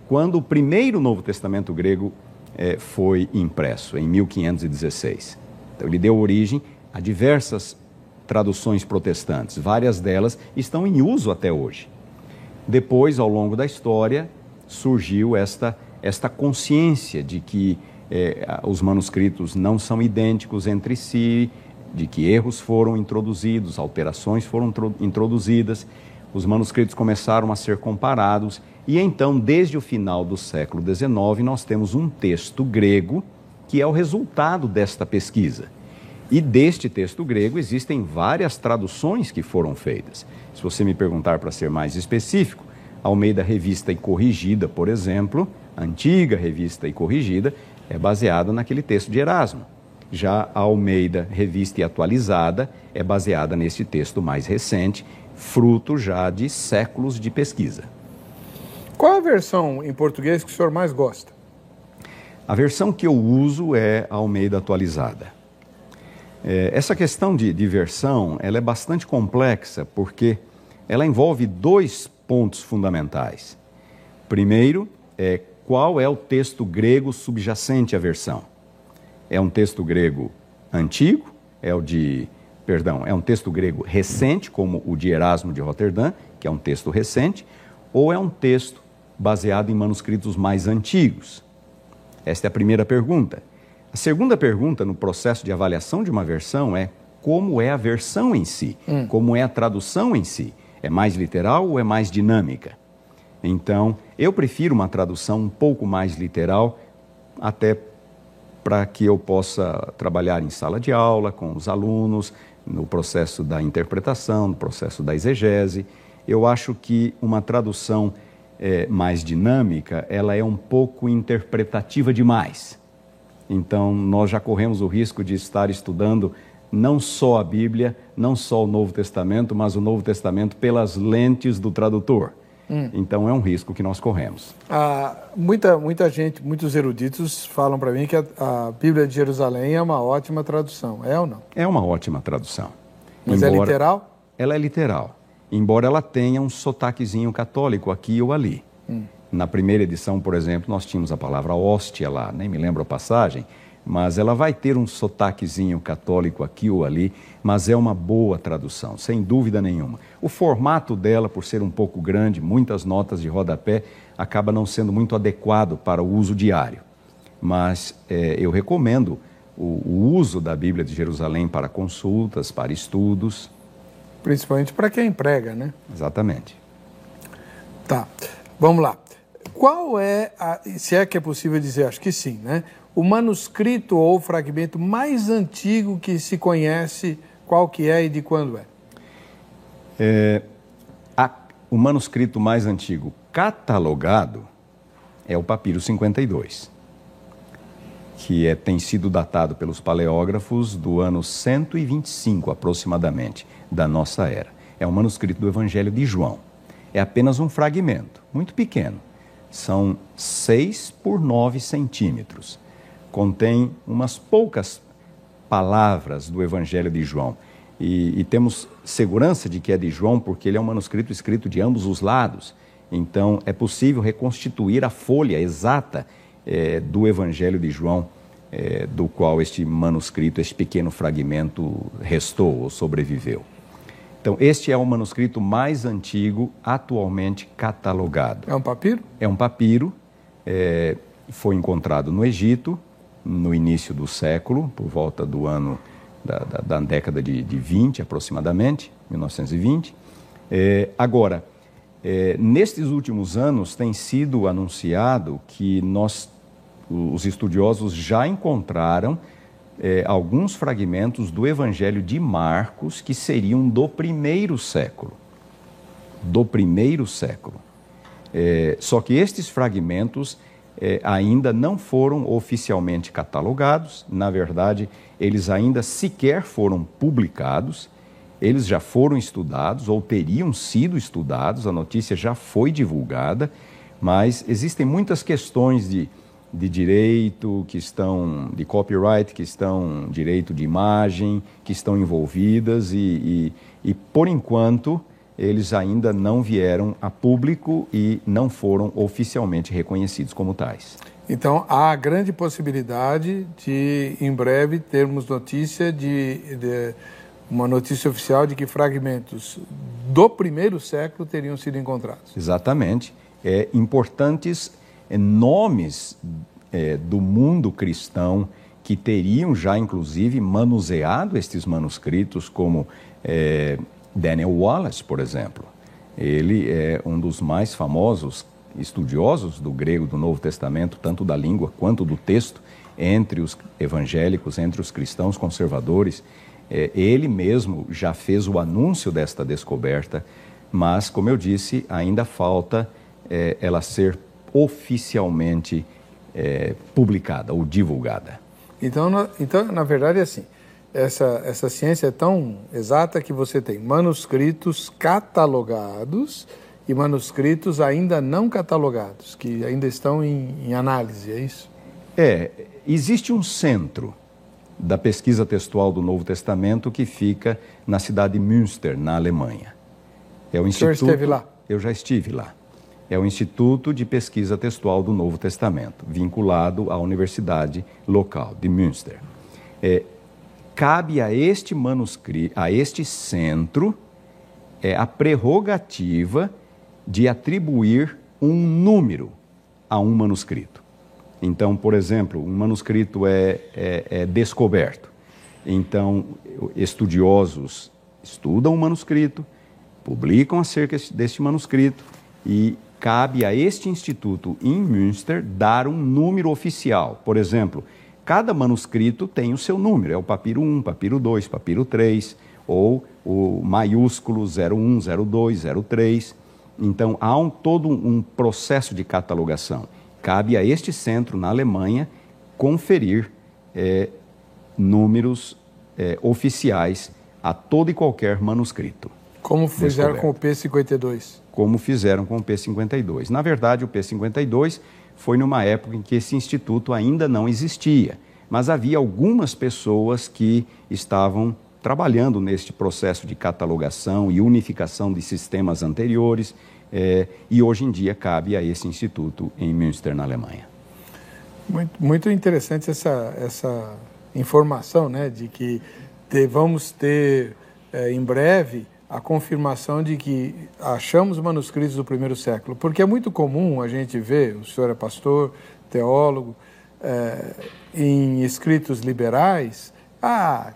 quando o primeiro Novo Testamento grego eh, foi impresso, em 1516. Então, ele deu origem a diversas traduções protestantes, várias delas estão em uso até hoje. Depois, ao longo da história, surgiu esta, esta consciência de que é, os manuscritos não são idênticos entre si, de que erros foram introduzidos, alterações foram introduzidas, os manuscritos começaram a ser comparados, e então, desde o final do século XIX, nós temos um texto grego que é o resultado desta pesquisa. E deste texto grego existem várias traduções que foram feitas. Se você me perguntar para ser mais específico, Almeida Revista e Corrigida, por exemplo, a antiga Revista e Corrigida, é baseada naquele texto de Erasmo. Já a Almeida Revista e Atualizada é baseada nesse texto mais recente, fruto já de séculos de pesquisa. Qual a versão em português que o senhor mais gosta? A versão que eu uso é a Almeida Atualizada. É, essa questão de, de versão ela é bastante complexa porque ela envolve dois pontos fundamentais. Primeiro, é qual é o texto grego subjacente à versão? É um texto grego antigo, é o de, perdão, é um texto grego recente, como o de Erasmo de Roterdã, que é um texto recente, ou é um texto baseado em manuscritos mais antigos? Esta é a primeira pergunta. A segunda pergunta no processo de avaliação de uma versão é como é a versão em si, hum. como é a tradução em si. É mais literal ou é mais dinâmica? Então, eu prefiro uma tradução um pouco mais literal, até para que eu possa trabalhar em sala de aula com os alunos, no processo da interpretação, no processo da exegese. Eu acho que uma tradução é, mais dinâmica, ela é um pouco interpretativa demais. Então, nós já corremos o risco de estar estudando não só a Bíblia, não só o Novo Testamento, mas o Novo Testamento pelas lentes do tradutor. Hum. Então é um risco que nós corremos. Ah, muita, muita gente, muitos eruditos falam para mim que a, a, Bíblia de Jerusalém é uma ótima tradução. É ou não? É uma ótima tradução. Mas é Embora, é literal? Ela é literal. Embora ela tenha um sotaquezinho católico aqui ou ali. Hum. Na primeira edição, por exemplo, nós tínhamos a palavra hóstia lá, nem me lembro a passagem, mas ela vai ter um sotaquezinho católico aqui ou ali, mas é uma boa tradução, sem dúvida nenhuma. O formato dela, por ser um pouco grande, muitas notas de rodapé, acaba não sendo muito adequado para o uso diário. Mas é, eu recomendo o, o uso da Bíblia de Jerusalém para consultas, para estudos. Principalmente para quem prega, né? Exatamente. Tá, vamos lá. Qual é, a, se é que é possível dizer, acho que sim, né? O manuscrito ou fragmento mais antigo que se conhece, qual que é e de quando é? é a, o manuscrito mais antigo catalogado é o Papiro 52, que é, tem sido datado pelos paleógrafos do ano 125 aproximadamente da nossa era. É um manuscrito do Evangelho de João. É apenas um fragmento, muito pequeno. São 6 por 9 centímetros contém umas poucas palavras do Evangelho de João. E, e, temos segurança de que é de João, porque ele é um manuscrito escrito de ambos os lados. Então, é possível reconstituir a folha exata é, do Evangelho de João, é, do qual este manuscrito, este pequeno fragmento restou ou sobreviveu. Então, este é o manuscrito mais antigo atualmente catalogado. É um papiro? É um papiro. É, foi encontrado no Egito no início do século, por volta do ano da, da, da década de, de 20 aproximadamente, 1920. É, agora, é, nestes últimos anos tem sido anunciado que nós, os estudiosos, já encontraram é, alguns fragmentos do Evangelho de Marcos que seriam do primeiro século. Do primeiro século. É, só que estes fragmentos é, ainda não foram oficialmente catalogados, na verdade, eles ainda sequer foram publicados, eles já foram estudados ou teriam sido estudados, a notícia já foi divulgada, mas existem muitas questões de, de direito que estão, de copyright, que estão, direito de imagem, que estão envolvidas e, e, e por enquanto, eles ainda não vieram a público e não foram oficialmente reconhecidos como tais. Então, há grande possibilidade de, em breve, termos notícia de, de uma notícia oficial de que fragmentos do primeiro século teriam sido encontrados. Exatamente. É, importantes é, nomes é, do mundo cristão que teriam já, inclusive, manuseado estes manuscritos, como é, Daniel Wallace, por exemplo. Ele é um dos mais famosos estudiosos do grego do Novo Testamento, tanto da língua quanto do texto, entre os evangélicos, entre os cristãos conservadores. É, ele mesmo já fez o anúncio desta descoberta, mas, como eu disse, ainda falta é, ela ser oficialmente é, publicada ou divulgada. Então, então, na verdade, é assim: essa, essa ciência é tão exata que você tem manuscritos catalogados e manuscritos ainda não catalogados, que ainda estão em, em análise, é isso? É, existe um centro da pesquisa textual do Novo Testamento que fica na cidade de Münster, na Alemanha. É o, instituto, o senhor esteve lá? Eu já estive lá. É o Instituto de Pesquisa Textual do Novo Testamento, vinculado à universidade local de Münster. É, cabe a este manuscrito, a este centro, é a prerrogativa de atribuir um número a um manuscrito. Então, por exemplo, um manuscrito é, é, é descoberto. Então, estudiosos estudam o manuscrito, publicam acerca deste manuscrito e cabe a este instituto em Münster dar um número oficial. Por exemplo, Cada manuscrito tem o seu número, é o papiro 1, papiro 2, papiro 3, ou o maiúsculo 01, 02, 03. Então, há um, todo um processo de catalogação. Cabe a este centro, na Alemanha, conferir é, números é, oficiais a todo e qualquer manuscrito. Como fizeram com o P52? Como fizeram com o P52. Na verdade, o P52 foi numa época em que esse instituto ainda não existia, mas havia algumas pessoas que estavam trabalhando neste processo de catalogação e unificação de sistemas anteriores, eh, e hoje em dia cabe a esse instituto em Münster, na Alemanha. Muito, muito interessante essa, essa informação, né, de que te, vamos ter eh, em breve a confirmação de que achamos manuscritos do primeiro século, porque é muito comum a gente ver, o senhor é pastor, teólogo, é, em escritos liberais, ah,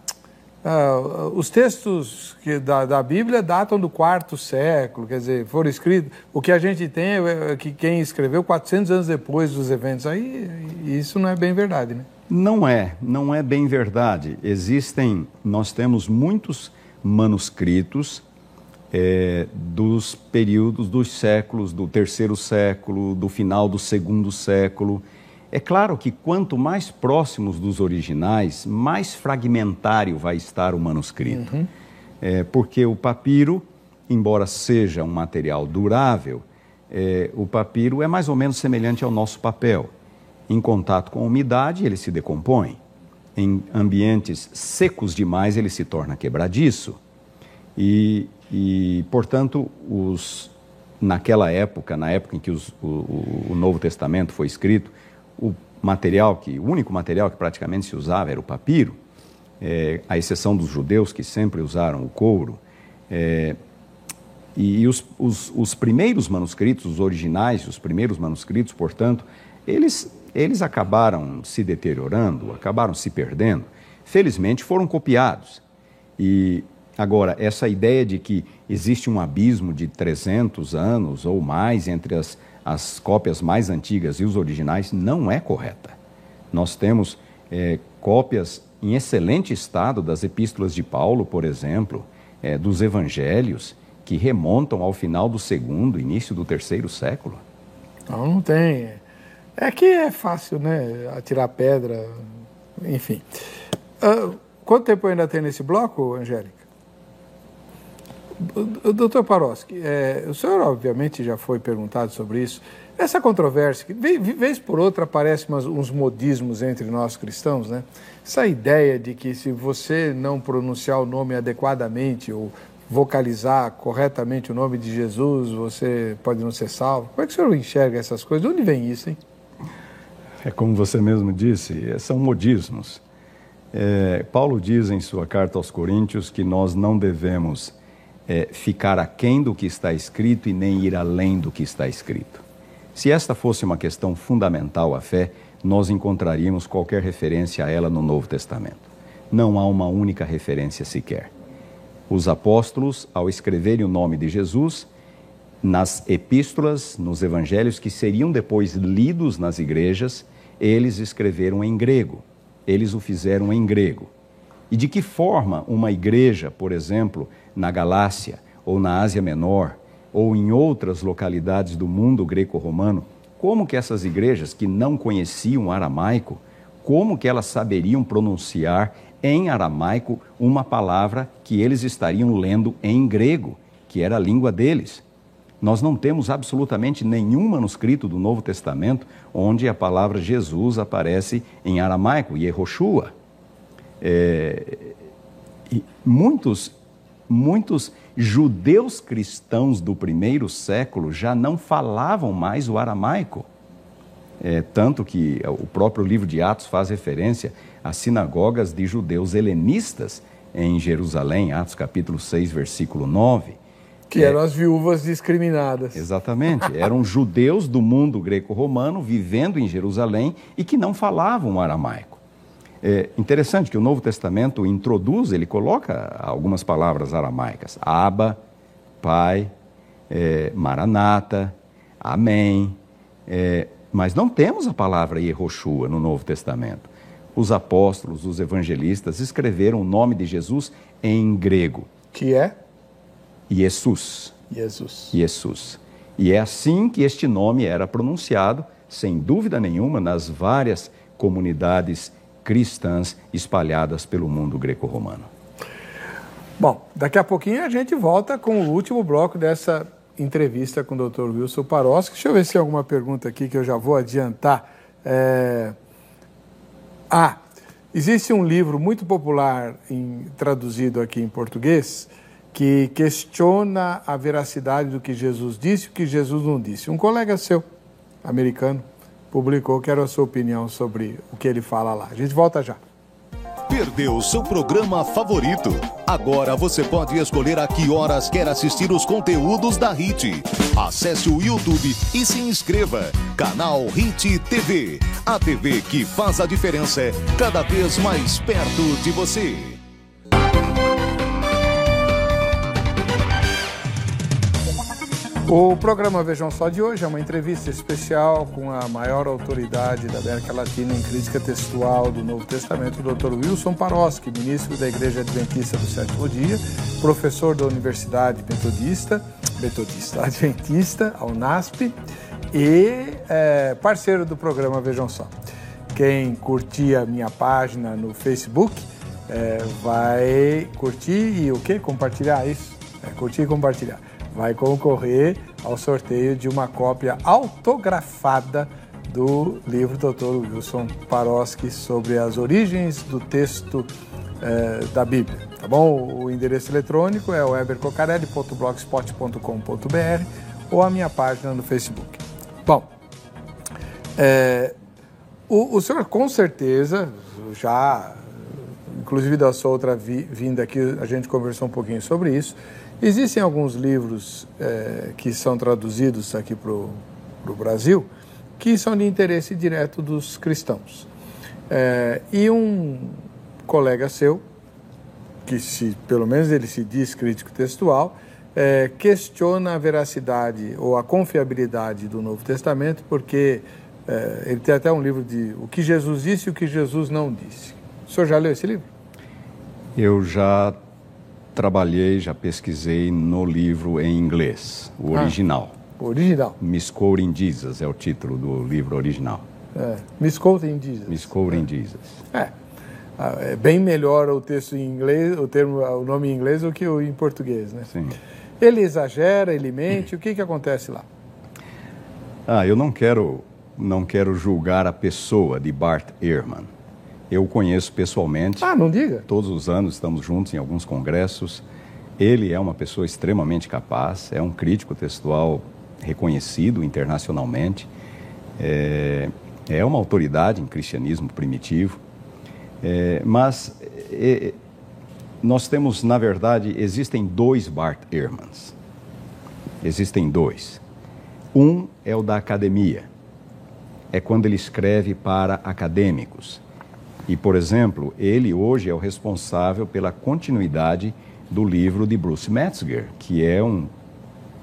ah os textos que, da, da, Bíblia datam do quarto século, quer dizer, foram escritos. O que a gente tem é que quem escreveu 400 anos depois dos eventos. Aí isso não é bem verdade, né? Não é, não é bem verdade. Existem, nós temos muitos manuscritos é, dos períodos dos séculos, do terceiro século, do final do segundo século. É claro que quanto mais próximos dos originais, mais fragmentário vai estar o manuscrito. Uhum. É, porque o papiro, embora seja um material durável, é, o papiro é mais ou menos semelhante ao nosso papel. Em contato com a umidade, ele se decompõe. Em ambientes secos demais, ele se torna quebradiço. E, e portanto, os, naquela época, na época em que os, o, o, Novo Testamento foi escrito, o material que, o único material que praticamente se usava era o papiro, é, à exceção dos judeus que sempre usaram o couro. É, e, os, os, os, primeiros manuscritos, os originais, os primeiros manuscritos, portanto, eles, eles acabaram se deteriorando, acabaram se perdendo felizmente foram copiados. E agora, essa ideia de que existe um abismo de 300 anos ou mais entre as, as cópias mais antigas e os originais não é correta. Nós temos é, cópias em excelente estado das epístolas de Paulo, por exemplo, é, dos evangelhos, que remontam ao final do segundo, início do terceiro século. Não, não tem. É que é fácil, né? Atirar pedra, enfim. Uh, quanto tempo ainda tem nesse bloco, Angélica? Doutor Paroski, é, o senhor obviamente já foi perguntado sobre isso. Essa controvérsia, que vez por outra aparecem uns modismos entre nós cristãos, né? Essa ideia de que se você não pronunciar o nome adequadamente ou vocalizar corretamente o nome de Jesus, você pode não ser salvo. Como é que o senhor enxerga essas coisas? De onde vem isso, hein? É como você mesmo disse, são modismos. É, Paulo diz em sua carta aos Coríntios que nós não devemos é, ficar aquém do que está escrito e nem ir além do que está escrito. Se esta fosse uma questão fundamental à fé, nós encontraríamos qualquer referência a ela no Novo Testamento. Não há uma única referência sequer. Os apóstolos, ao escreverem o nome de Jesus, nas epístolas, nos evangelhos que seriam depois lidos nas igrejas, eles escreveram em grego. Eles o fizeram em grego. E de que forma uma igreja, por exemplo, na Galácia ou na Ásia Menor ou em outras localidades do mundo greco-romano, como que essas igrejas que não conheciam aramaico, como que elas saberiam pronunciar em aramaico uma palavra que eles estariam lendo em grego, que era a língua deles? Nós não temos absolutamente nenhum manuscrito do Novo Testamento onde a palavra Jesus aparece em aramaico, Yehoshua. É, e muitos, muitos judeus cristãos do primeiro século já não falavam mais o aramaico. É, tanto que o próprio livro de Atos faz referência às sinagogas de judeus helenistas em Jerusalém, Atos capítulo 6, versículo 9. Que eram as viúvas discriminadas. Exatamente. Eram judeus do mundo greco-romano vivendo em Jerusalém e que não falavam aramaico. É interessante que o Novo Testamento introduz, ele coloca algumas palavras aramaicas. Aba, Pai, é, Maranata, Amém. É, mas não temos a palavra Yehoshua no Novo Testamento. Os apóstolos, os evangelistas escreveram o nome de Jesus em grego. Que é? Jesus. Jesus. Jesus. E é assim que este nome era pronunciado, sem dúvida nenhuma, nas várias comunidades cristãs espalhadas pelo mundo greco-romano. Bom, daqui a pouquinho a gente volta com o último bloco dessa entrevista com o Dr. Wilson Paroski. Deixa eu ver se tem alguma pergunta aqui que eu já vou adiantar. É... Ah, existe um livro muito popular em, traduzido aqui em português que questiona a veracidade do que Jesus disse e o que Jesus não disse. Um colega seu, americano, publicou, quero a sua opinião sobre o que ele fala lá. A gente volta já. Perdeu seu programa favorito? Agora você pode escolher a que horas quer assistir os conteúdos da HIT. Acesse o YouTube e se inscreva. Canal HIT TV. A TV que faz a diferença cada vez mais perto de você. O programa Vejam Só de hoje é uma entrevista especial com a maior autoridade da América Latina em crítica textual do Novo Testamento, o Dr. Wilson Paroski, ministro da Igreja Adventista do Sétimo Dia, professor da Universidade Metodista, Metodista Adventista, a UNASP, e é, parceiro do programa Vejam Só. Quem curtir a minha página no Facebook é, vai curtir e o que? Compartilhar isso? É, curtir e compartilhar vai concorrer ao sorteio de uma cópia autografada do livro do Dr. Wilson Paroski sobre as origens do texto eh, da Bíblia. Tá bom? O endereço eletrônico é webercocarelli.blogspot.com.br ou a minha página no Facebook. Bom, é, o, o senhor com certeza já, inclusive da sua outra vi, vinda aqui, a gente conversou um pouquinho sobre isso, Existem alguns livros é, que são traduzidos aqui para o Brasil que são de interesse direto dos cristãos. É, e um colega seu, que se, pelo menos ele se diz crítico textual, é, questiona a veracidade ou a confiabilidade do Novo Testamento, porque é, ele tem até um livro de o que Jesus disse e o que Jesus não disse. O senhor já leu esse livro? Eu já trabalhei, já pesquisei no livro em inglês, o ah, original. O original. Misquoting Jesus é o título do livro original. É, Misquoting Jesus. Misquoting é. Jesus. É. Ah, é bem melhor o texto em inglês, o termo, o nome em inglês do que o em português, né? Sim. Ele exagera, ele mente, o que que acontece lá? Ah, eu não quero não quero julgar a pessoa de Bart Ehrman. Eu o conheço pessoalmente. Ah, não diga. Todos os anos estamos juntos em alguns congressos. Ele é uma pessoa extremamente capaz, é um crítico textual reconhecido internacionalmente, é, é uma autoridade em cristianismo primitivo. É, mas é, nós temos, na verdade, existem dois Bart Ehrmans. Existem dois. Um é o da academia. É quando ele escreve para acadêmicos. E, por exemplo, ele hoje é o responsável pela continuidade do livro de Bruce Metzger, que é um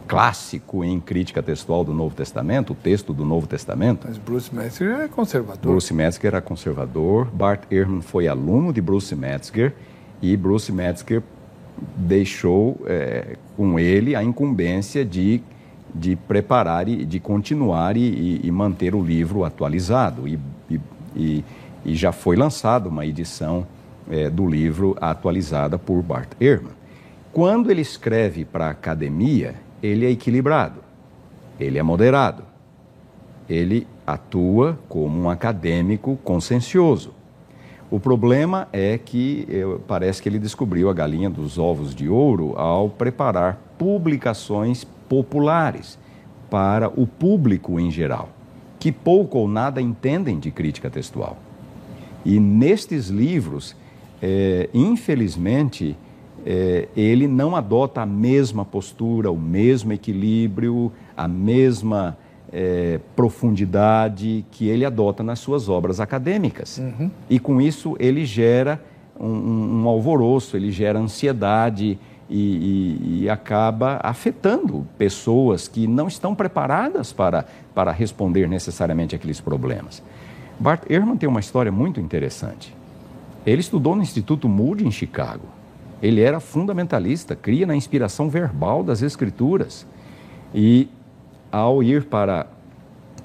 clássico em crítica textual do Novo Testamento, o texto do Novo Testamento. Mas Bruce Metzger é conservador. Bruce Metzger era conservador, Bart Ehrman foi aluno de Bruce Metzger e Bruce Metzger deixou é, com ele a incumbência de, de preparar e de continuar e, e manter o livro atualizado. E, e, e, já foi lançada uma edição é, do livro atualizada por Bart Ehrman. Quando ele escreve para a academia, ele é equilibrado, ele é moderado, ele atua como um acadêmico consciencioso. O problema é que eu, parece que ele descobriu a galinha dos ovos de ouro ao preparar publicações populares para o público em geral, que pouco ou nada entendem de crítica textual. E nestes livros, é, infelizmente, é, ele não adota a mesma postura, o mesmo equilíbrio, a mesma é, profundidade que ele adota nas suas obras acadêmicas. Uhum. E com isso ele gera um, um alvoroço, ele gera ansiedade e, e, e, acaba afetando pessoas que não estão preparadas para, para responder necessariamente aqueles problemas. Bart Ehrman tem uma história muito interessante. Ele estudou no Instituto Moody em Chicago. Ele era fundamentalista, cria na inspiração verbal das Escrituras. E ao ir para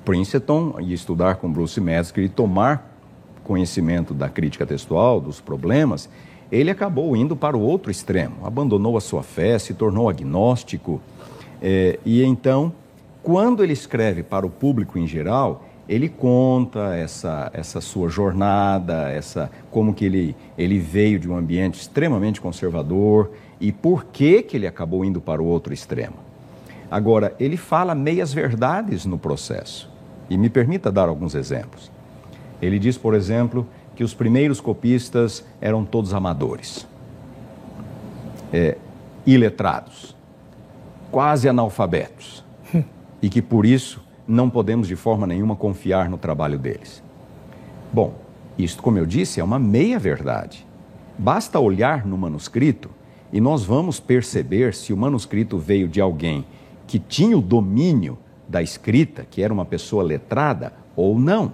Princeton e estudar com Bruce Metzger e tomar conhecimento da crítica textual, dos problemas, ele acabou indo para o outro extremo, abandonou a sua fé, se tornou agnóstico. É, e então, quando ele escreve para o público em geral, ele conta essa, essa sua jornada, essa como que ele, ele veio de um ambiente extremamente conservador e por que, que ele acabou indo para o outro extremo. Agora, ele fala meias verdades no processo. E me permita dar alguns exemplos. Ele diz, por exemplo, que os primeiros copistas eram todos amadores, é, iletrados, quase analfabetos, e que por isso não podemos de forma nenhuma confiar no trabalho deles. Bom, isto, como eu disse, é uma meia-verdade. Basta olhar no manuscrito e nós vamos perceber se o manuscrito veio de alguém que tinha o domínio da escrita, que era uma pessoa letrada, ou não.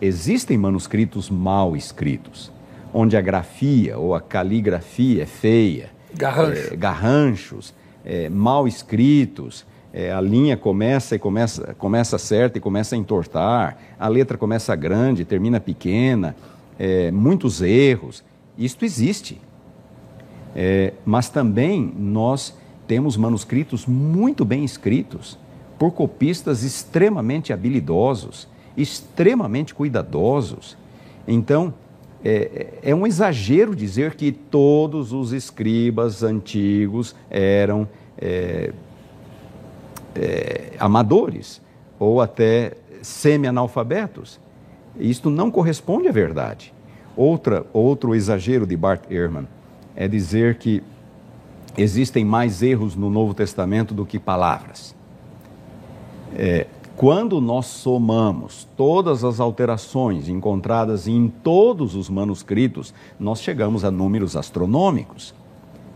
Existem manuscritos mal escritos, onde a grafia ou a caligrafia é feia, Garrancho. é, garranchos, é, mal escritos, é, a linha começa e começa, começa certa e começa a entortar, a letra começa grande, termina pequena, é, muitos erros. Isto existe. É, mas também nós temos manuscritos muito bem escritos por copistas extremamente habilidosos, extremamente cuidadosos. Então, é, é um exagero dizer que todos os escribas antigos eram é, é, amadores ou até semi-analfabetos. Isto não corresponde à verdade. Outra, outro exagero de Bart Ehrman é dizer que existem mais erros no Novo Testamento do que palavras. É, Quando nós somamos todas as alterações encontradas em todos os manuscritos, nós chegamos a números astronômicos.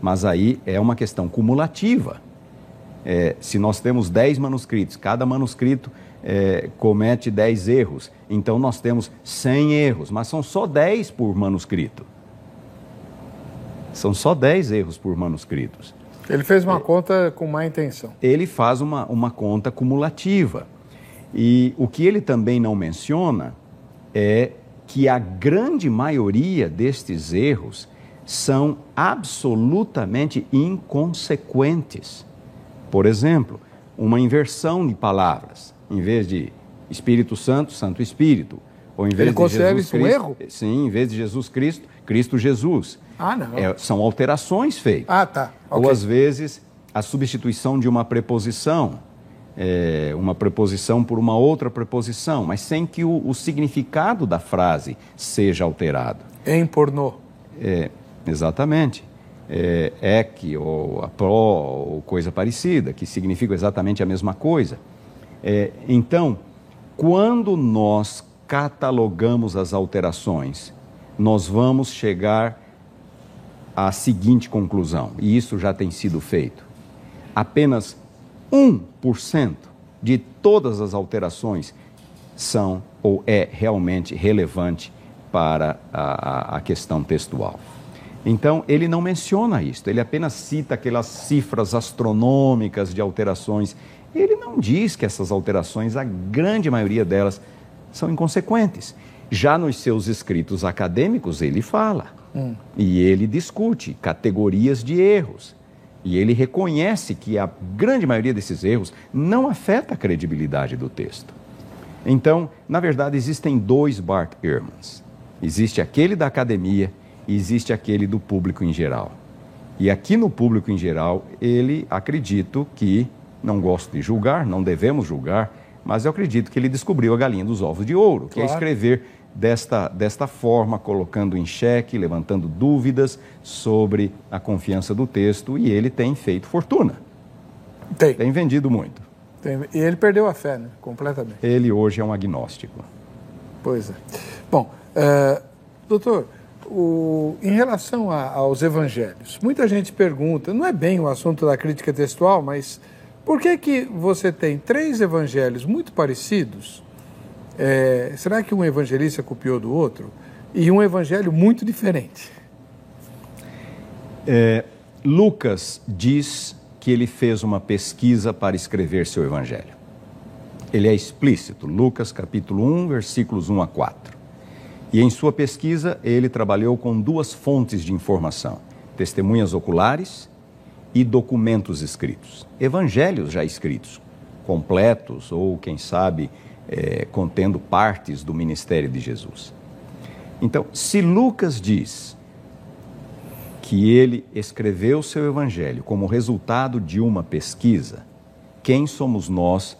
Mas aí é uma questão cumulativa. É, se nós temos 10 manuscritos, cada manuscrito é, comete 10 erros, então nós temos 100 erros, mas são só 10 por manuscrito. São só 10 erros por manuscritos. Ele fez uma é, conta com má intenção. Ele faz uma, uma conta cumulativa. E o que ele também não menciona é que a grande maioria destes erros são absolutamente inconsequentes. Por exemplo, uma inversão de palavras. Em vez de Espírito Santo, Santo Espírito. Ou em vez Ele de considera Jesus isso Cristo, um erro? Sim, em vez de Jesus Cristo, Cristo Jesus. Ah, não. É, são alterações feitas. Ah, tá. Okay. Ou às vezes a substituição de uma preposição, é, uma preposição por uma outra preposição, mas sem que o, o significado da frase seja alterado. Em pornô. É, exatamente. É, ek ou a pro ou coisa parecida, que significam exatamente a mesma coisa. É, então, quando nós catalogamos as alterações, nós vamos chegar à seguinte conclusão, e isso já tem sido feito: apenas 1% de todas as alterações são ou é realmente relevante para a, a, questão textual. Então, ele não menciona isto, ele apenas cita aquelas cifras astronômicas de alterações. Ele não diz que essas alterações, a grande maioria delas, são inconsequentes. Já nos seus escritos acadêmicos, ele fala. Hum. E ele discute categorias de erros. E ele reconhece que a grande maioria desses erros não afeta a credibilidade do texto. Então, na verdade, existem dois Bart Ehrmans. Existe aquele da academia e existe aquele do público em geral. E aqui no público em geral, ele acredito que, não gosto de julgar, não devemos julgar, mas eu acredito que ele descobriu a galinha dos ovos de ouro, claro. que é escrever desta, desta forma, colocando em xeque, levantando dúvidas sobre a confiança do texto, e ele tem feito fortuna. Tem. Tem vendido muito. Tem. E ele perdeu a fé, né? Completamente. Ele hoje é um agnóstico. Pois é. Bom, uh, doutor, o, em relação a, aos evangelhos, muita gente pergunta, não é bem o assunto da crítica textual, mas por que, que você tem três evangelhos muito parecidos é, será que um evangelista copiou do outro? E um evangelho muito diferente. É, Lucas diz que ele fez uma pesquisa para escrever seu evangelho. Ele é explícito, Lucas capítulo 1, versículos 1 a 4. E em sua pesquisa, ele trabalhou com duas fontes de informação: testemunhas oculares e documentos escritos. Evangelhos já escritos, completos ou, quem sabe, é, contendo partes do ministério de Jesus. Então, se Lucas diz que ele escreveu seu evangelho como resultado de uma pesquisa, quem somos nós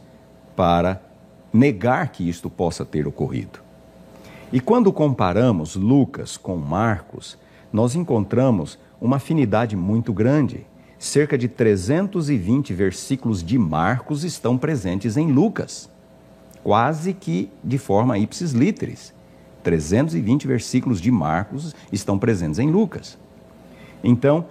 para negar que isto possa ter ocorrido? E quando comparamos Lucas com Marcos, nós encontramos uma afinidade muito grande. Cerca de 320 versículos de Marcos estão presentes em Lucas quase que de forma ipsis literis. 320 versículos de Marcos estão presentes em Lucas. Então,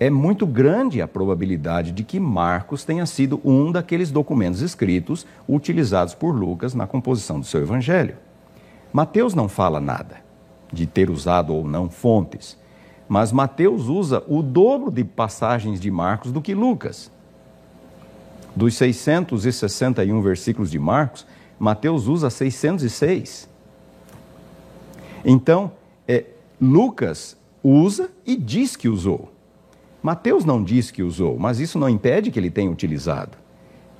é muito grande a probabilidade de que Marcos tenha sido um daqueles documentos escritos utilizados por Lucas na composição do seu evangelho. Mateus não fala nada de ter usado ou não fontes, mas Mateus usa o dobro de passagens de Marcos do que Lucas. Dos 661 versículos de Marcos, Mateus usa 606. Então, é, Lucas usa e diz que usou. Mateus não diz que usou, mas isso não impede que ele tenha utilizado.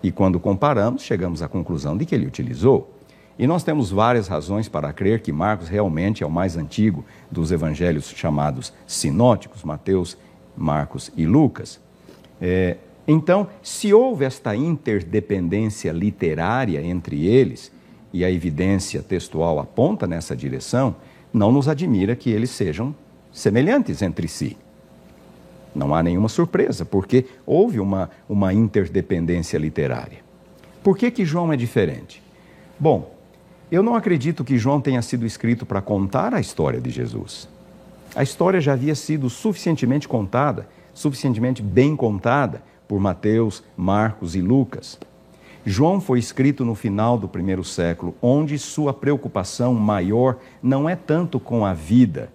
E quando comparamos, chegamos à conclusão de que ele utilizou. E nós temos várias razões para crer que Marcos realmente é o mais antigo dos evangelhos chamados sinóticos, Mateus, Marcos e Lucas. É, então, se houve esta interdependência literária entre eles, e a evidência textual aponta nessa direção, não nos admira que eles sejam semelhantes entre si. Não há nenhuma surpresa, porque houve uma, uma interdependência literária. Por que, que João é diferente? Bom, eu não acredito que João tenha sido escrito para contar a história de Jesus. A história já havia sido suficientemente contada, suficientemente bem contada por Mateus, Marcos e Lucas. João foi escrito no final do primeiro século, onde sua preocupação maior não é tanto com a vida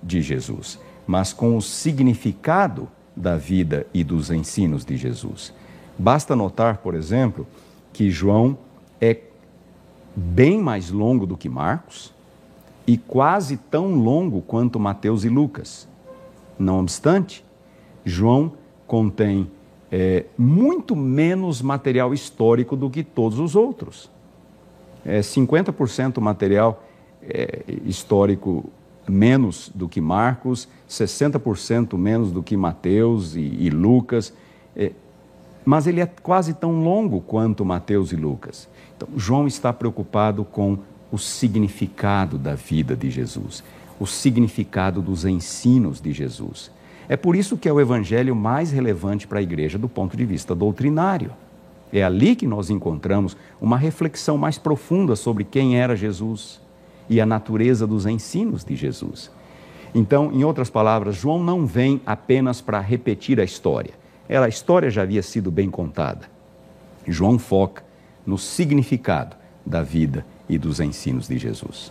de Jesus, mas com o significado da vida e dos ensinos de Jesus. Basta notar, por exemplo, que João é bem mais longo do que Marcos e quase tão longo quanto Mateus e Lucas. Não obstante, João contém é, muito menos material histórico do que todos os outros. É 50% material é, histórico menos do que Marcos, 60% menos do que Mateus e, e Lucas, é, mas ele é quase tão longo quanto Mateus e Lucas. Então, João está preocupado com o significado da vida de Jesus, o significado dos ensinos de Jesus. É por isso que é o evangelho mais relevante para a igreja do ponto de vista doutrinário. É ali que nós encontramos uma reflexão mais profunda sobre quem era Jesus e a natureza dos ensinos de Jesus. Então, em outras palavras, João não vem apenas para repetir a história. Ela, a história já havia sido bem contada. João foca no significado da vida e dos ensinos de Jesus.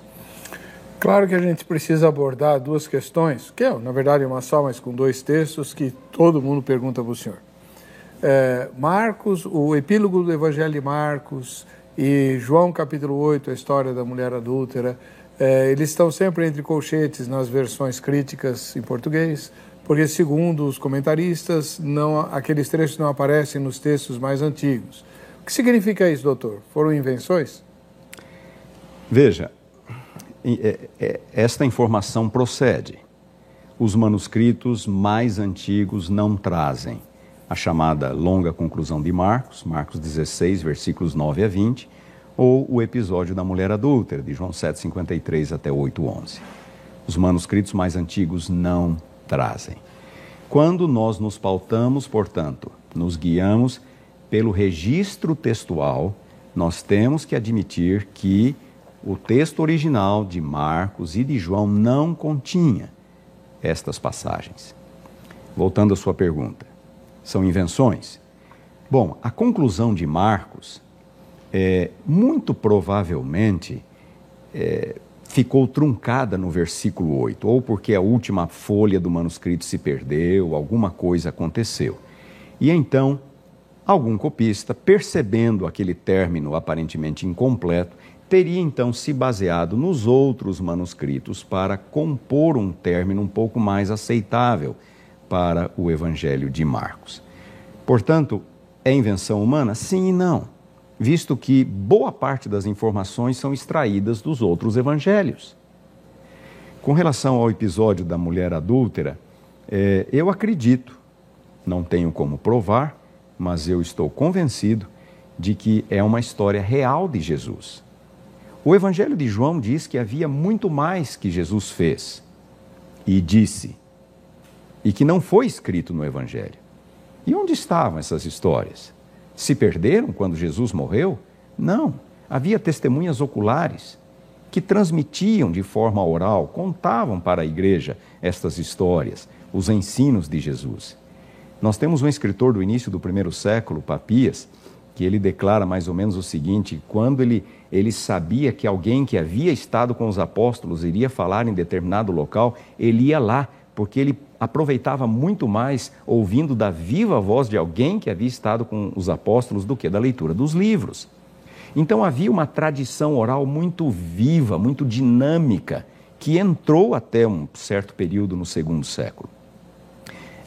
Claro que a gente precisa abordar duas questões, que é, na verdade, uma só, mas com dois textos que todo mundo pergunta para o senhor. É, Marcos, o epílogo do Evangelho de Marcos e João capítulo 8, a história da mulher adúltera, é, eles estão sempre entre colchetes nas versões críticas em português, porque segundo os comentaristas, não, aqueles trechos não aparecem nos textos mais antigos. Que significa isso, doutor? Foram invenções? Veja, é, é, esta informação procede. Os manuscritos mais antigos não trazem a chamada longa conclusão de Marcos, Marcos 16, versículos 9 a 20, ou o episódio da mulher adúltera, de João 7, 53 até 8, 11. Os manuscritos mais antigos não trazem. Quando nós nos pautamos, portanto, nos guiamos pelo registro textual, nós temos que admitir que o texto original de Marcos e de João não continha estas passagens. Voltando à sua pergunta, são invenções? Bom, a conclusão de Marcos é, muito provavelmente é, ficou truncada no versículo 8, ou porque a última folha do manuscrito se perdeu, alguma coisa aconteceu. E então, algum copista, percebendo aquele término aparentemente incompleto, teria então se baseado nos outros manuscritos para compor um término um pouco mais aceitável para o Evangelho de Marcos. Portanto, é invenção humana? Sim e não, visto que boa parte das informações são extraídas dos outros evangelhos. Com relação ao episódio da mulher adúltera, é, eu acredito, não tenho como provar, mas eu estou convencido de que é uma história real de Jesus. O Evangelho de João diz que havia muito mais que Jesus fez e disse, e que não foi escrito no Evangelho. E onde estavam essas histórias? Se perderam quando Jesus morreu? Não. Havia testemunhas oculares que transmitiam de forma oral, contavam para a igreja estas histórias, os ensinos de Jesus. Nós temos um escritor do início do primeiro século, Papias, que ele declara mais ou menos o seguinte: quando ele ele sabia que alguém que havia estado com os apóstolos iria falar em determinado local, ele ia lá, porque ele aproveitava muito mais ouvindo da viva voz de alguém que havia estado com os apóstolos do que da leitura dos livros. Então havia uma tradição oral muito viva, muito dinâmica, que entrou até um certo período no segundo século.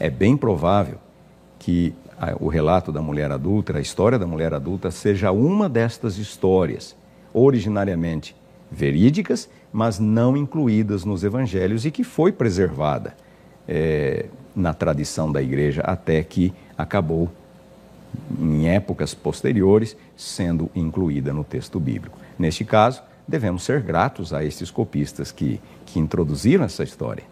É bem provável que o relato da mulher adulta, a história da mulher adulta, seja uma destas histórias originariamente verídicas, mas não incluídas nos evangelhos e que foi preservada é, na tradição da igreja até que acabou, em épocas posteriores, sendo incluída no texto bíblico. Neste caso, devemos ser gratos a esses copistas que, que introduziram essa história.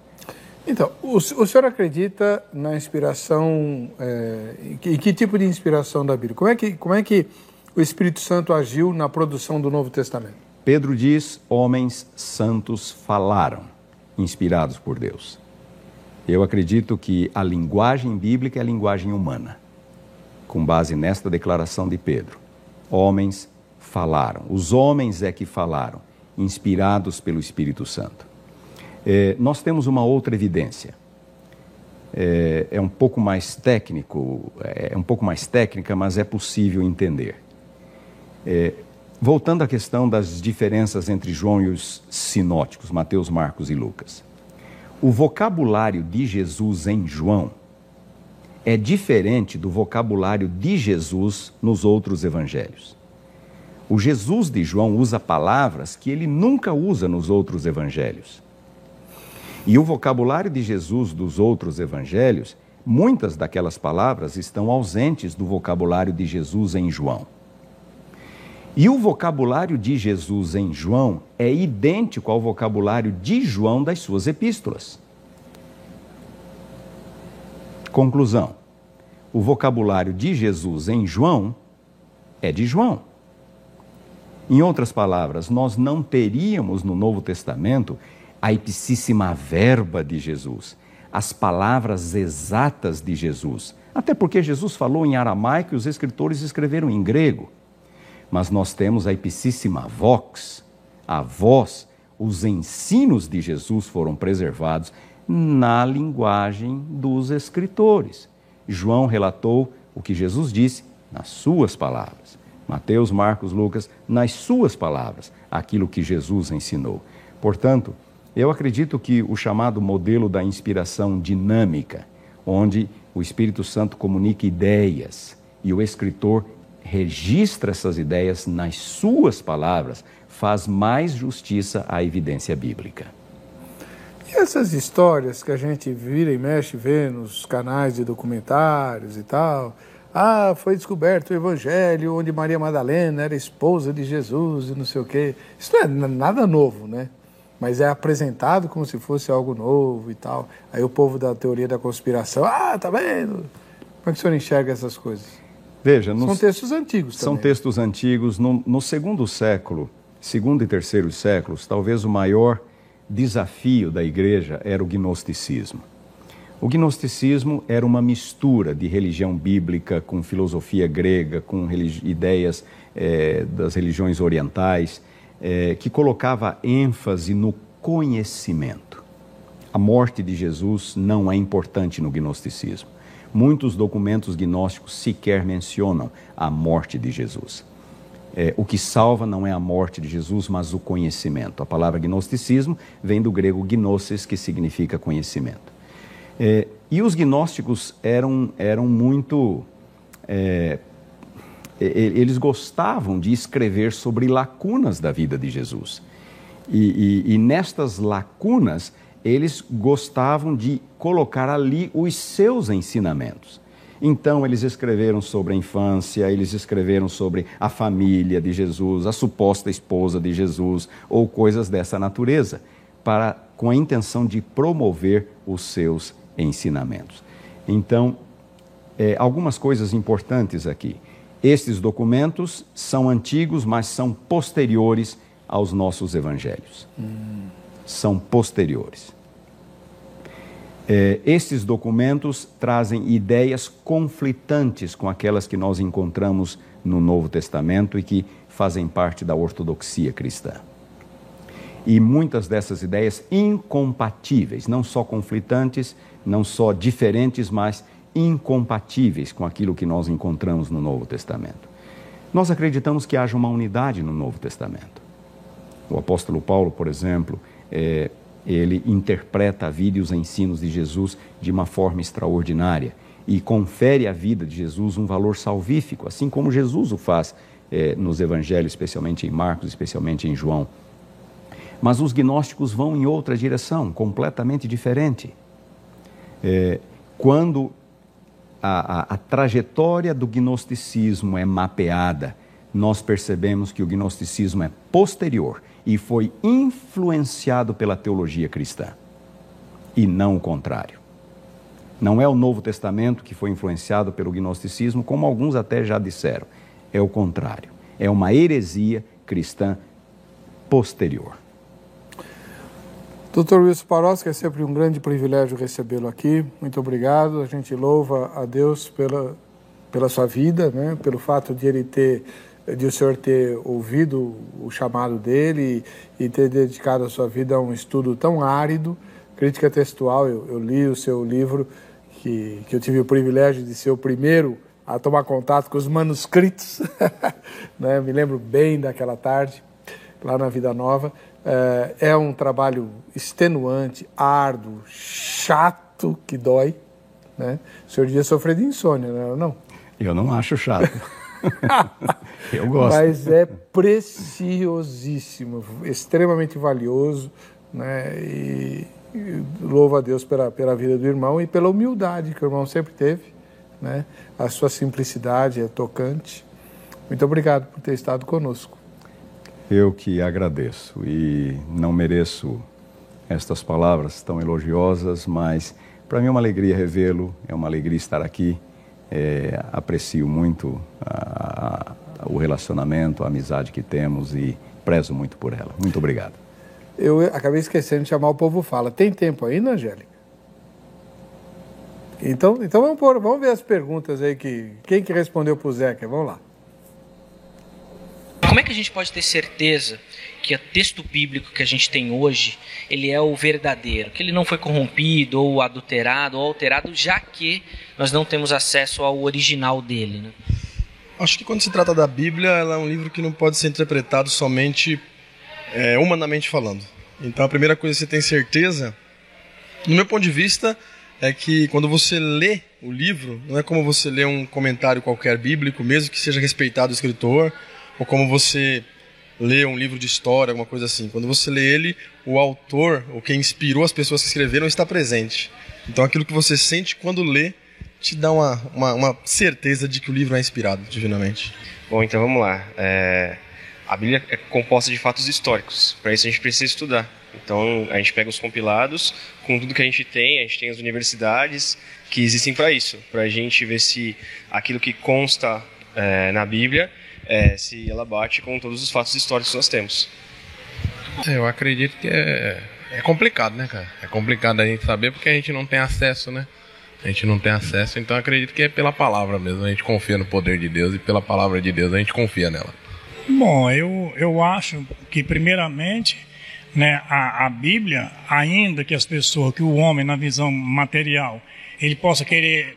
Então, o, o senhor acredita na inspiração, é, em, que, que tipo de inspiração da Bíblia? Como é que, como é que o Espírito Santo agiu na produção do Novo Testamento? Pedro diz: homens santos falaram, inspirados por Deus. Eu acredito que a linguagem bíblica é a linguagem humana, com base nesta declaração de Pedro. Homens falaram, os homens é que falaram, inspirados pelo Espírito Santo. É, nós temos uma outra evidência. É, é, um pouco mais técnico, é um pouco mais técnica, mas é possível entender. É, voltando à questão das diferenças entre João e os sinóticos, Mateus, Marcos e Lucas. O vocabulário de Jesus em João é diferente do vocabulário de Jesus nos outros evangelhos. O Jesus de João usa palavras que ele nunca usa nos outros evangelhos. E o vocabulário de Jesus dos outros evangelhos, muitas daquelas palavras estão ausentes do vocabulário de Jesus em João. E o vocabulário de Jesus em João é idêntico ao vocabulário de João das suas epístolas. Conclusão: o vocabulário de Jesus em João é de João. Em outras palavras, nós não teríamos no Novo Testamento a ipsíssima verba de Jesus, as palavras exatas de Jesus. Até porque Jesus falou em aramaico e os escritores escreveram em grego mas nós temos a ipsíssima vox, a voz, os ensinos de Jesus foram preservados na linguagem dos escritores. João relatou o que Jesus disse nas suas palavras. Mateus, Marcos, Lucas, nas suas palavras, aquilo que Jesus ensinou. Portanto, eu acredito que o chamado modelo da inspiração dinâmica, onde o Espírito Santo comunica ideias e o escritor registra essas ideias nas suas palavras, faz mais justiça à evidência bíblica. E essas histórias que a gente vira e mexe, vê nos canais de documentários e tal. Ah, foi descoberto o evangelho onde Maria Madalena era esposa de Jesus e não sei o quê. Isso não é nada novo, né? Mas é apresentado como se fosse algo novo e tal. Aí o povo da teoria da conspiração, ah, tá vendo? Como é que o senhor enxerga essas coisas? Veja, são textos antigos também. São textos antigos. No, no, segundo século, segundo e terceiro séculos, talvez o maior desafio da igreja era o gnosticismo. O gnosticismo era uma mistura de religião bíblica com filosofia grega, com ideias é, das religiões orientais, é, que colocava ênfase no conhecimento. A morte de Jesus não é importante no gnosticismo. Muitos documentos gnósticos sequer mencionam a morte de Jesus. É, o que salva não é a morte de Jesus, mas o conhecimento. A palavra gnosticismo vem do grego gnosis, que significa conhecimento. É, e os gnósticos eram, eram muito. É, eles gostavam de escrever sobre lacunas da vida de Jesus. E, e, e nestas lacunas, eles gostavam de colocar ali os seus ensinamentos. Então, eles escreveram sobre a infância, eles escreveram sobre a família de Jesus, a suposta esposa de Jesus, ou coisas dessa natureza, para, com a intenção de promover os seus ensinamentos. Então, é, algumas coisas importantes aqui. Estes documentos são antigos, mas são posteriores aos nossos evangelhos. Hum. São posteriores. É, estes documentos trazem ideias conflitantes com aquelas que nós encontramos no Novo Testamento e que fazem parte da ortodoxia cristã. E muitas dessas ideias incompatíveis, não só conflitantes, não só diferentes, mas incompatíveis com aquilo que nós encontramos no Novo Testamento. Nós acreditamos que haja uma unidade no Novo Testamento. O apóstolo Paulo, por exemplo, é, ele interpreta a vida e os ensinos de Jesus de uma forma extraordinária e confere à vida de Jesus um valor salvífico, assim como Jesus o faz eh, nos evangelhos, especialmente em Marcos, especialmente em João. Mas os gnósticos vão em outra direção, completamente diferente. É, quando a, a, a trajetória do gnosticismo é mapeada, nós percebemos que o gnosticismo é posterior e foi influenciado pela teologia cristã, e não o contrário. Não é o Novo Testamento que foi influenciado pelo gnosticismo, como alguns até já disseram. é o contrário. É uma heresia cristã posterior. Doutor Wilson Paroski, é sempre um grande privilégio recebê-lo aqui. Muito obrigado. A gente louva a Deus pela, pela sua vida, né? pelo fato de ele ter de o senhor ter ouvido o chamado dele e, e ter dedicado a sua vida a um estudo tão árido, crítica textual. Eu, eu li o seu livro, que, que eu tive o privilégio de ser o primeiro a tomar contato com os manuscritos. né? Me lembro bem daquela tarde, lá na Vida Nova. É, é um trabalho extenuante, árduo, chato, que dói. Né? O senhor devia sofrer de insônia, não é? Não? Eu não acho chato. Eu gosto. Mas é preciosíssimo, extremamente valioso, né? E, e louvo a Deus pela, pela vida do irmão e pela humildade que o irmão sempre teve, né? A sua simplicidade é tocante. Muito obrigado por ter estado conosco. Eu que agradeço e não mereço estas palavras tão elogiosas, mas para mim é uma alegria revê-lo, é uma alegria estar aqui. É, aprecio muito a, a, o relacionamento, a amizade que temos e prezo muito por ela. Muito obrigado. Eu acabei esquecendo de chamar o povo fala. Tem tempo ainda, Angélica? Então, então vamos, pôr, vamos ver as perguntas aí que quem que respondeu para o Zeca? Vamos lá. Como é que a gente pode ter certeza que o texto bíblico que a gente tem hoje, ele é o verdadeiro, que ele não foi corrompido ou adulterado ou alterado, já que nós não temos acesso ao original dele, né? Acho que quando se trata da Bíblia, ela é um livro que não pode ser interpretado somente é, humanamente falando. Então a primeira coisa que você tem certeza, no meu ponto de vista, é que quando você lê o livro, não é como você lê um comentário qualquer bíblico, mesmo que seja respeitado o escritor, ou como você lê um livro de história, alguma coisa assim. Quando você lê ele, o autor, ou quem inspirou as pessoas que escreveram, está presente. Então aquilo que você sente quando lê te dá uma, uma, uma certeza de que o livro é inspirado divinamente. Bom, então vamos lá. É... A Bíblia é composta de fatos históricos. Para isso a gente precisa estudar. Então a gente pega os compilados com tudo que a gente tem, a gente tem as universidades que existem para isso, para a gente ver se aquilo que consta é, na Bíblia é, se ela bate com todos os fatos históricos que nós temos. É, eu acredito que é, é complicado, né, cara? É complicado a gente saber porque a gente não tem acesso, né? A gente não tem acesso, então acredito que é pela palavra mesmo. A gente confia no poder de Deus e pela palavra de Deus a gente confia nela. Bom, eu, eu acho que, primeiramente, né, a, a Bíblia, ainda que as pessoas, que o homem, na visão material, ele possa querer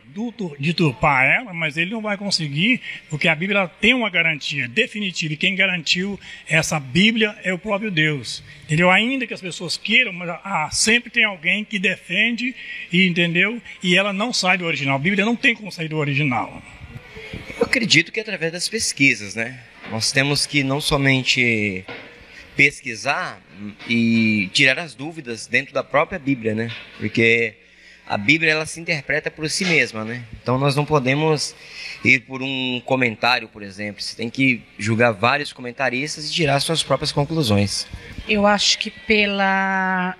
deturpar ela, mas ele não vai conseguir, porque a Bíblia tem uma garantia definitiva, e quem garantiu essa Bíblia é o próprio Deus. Entendeu? Ainda que as pessoas queiram, mas ah, sempre tem alguém que defende, e entendeu? E ela não sai do original. A Bíblia não tem como sair do original. Eu acredito que é através das pesquisas, né? Nós temos que não somente pesquisar e tirar as dúvidas dentro da própria Bíblia, né? Porque a Bíblia ela se interpreta por si mesma, né? Então nós não podemos ir por um comentário, por exemplo. Você tem que julgar vários comentaristas e tirar suas próprias conclusões. Eu acho que pela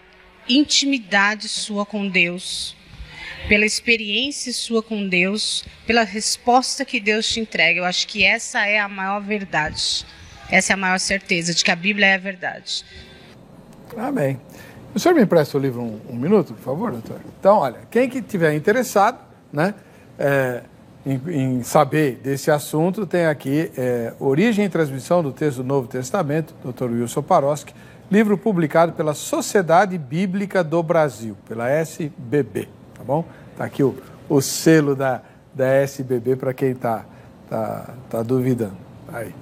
intimidade sua com Deus, pela experiência sua com Deus, pela resposta que Deus te entrega, eu acho que essa é a maior verdade. Essa é a maior certeza de que a Bíblia é a verdade. Amém. O senhor me empresta o livro um, um, minuto, por favor, doutor? Então, olha, quem que tiver interessado, né, é, em, em, saber desse assunto, tem aqui é, Origem e Transmissão do Texto do Novo Testamento, doutor Wilson Paroski, livro publicado pela Sociedade Bíblica do Brasil, pela SBB, tá bom? Tá aqui o, o selo da, da SBB para quem está tá, tá duvidando. Aí.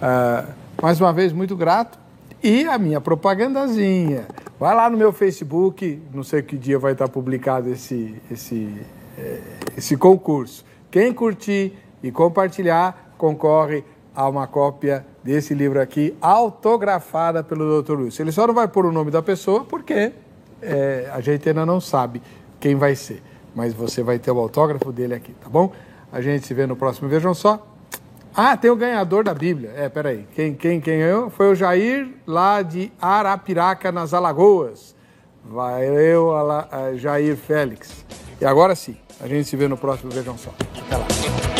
Ah, mais uma vez, muito grato. E a minha propagandazinha. Vai lá no meu Facebook, não sei que dia vai estar publicado esse, esse, é, esse concurso. Quem curtir e compartilhar concorre a uma cópia desse livro aqui, autografada pelo Dr. Luiz. Ele só não vai pôr o nome da pessoa porque é, a gente ainda não sabe quem vai ser. Mas você vai ter o autógrafo dele aqui, tá bom? A gente se vê no próximo Vejam Só. Ah, tem o ganhador da Bíblia. É, peraí. Quem, quem, quem ganhou? Foi o Jair, lá de Arapiraca, nas Alagoas. Valeu, Jair Félix. E agora sim, a gente se vê no próximo Vejam Só. Até lá.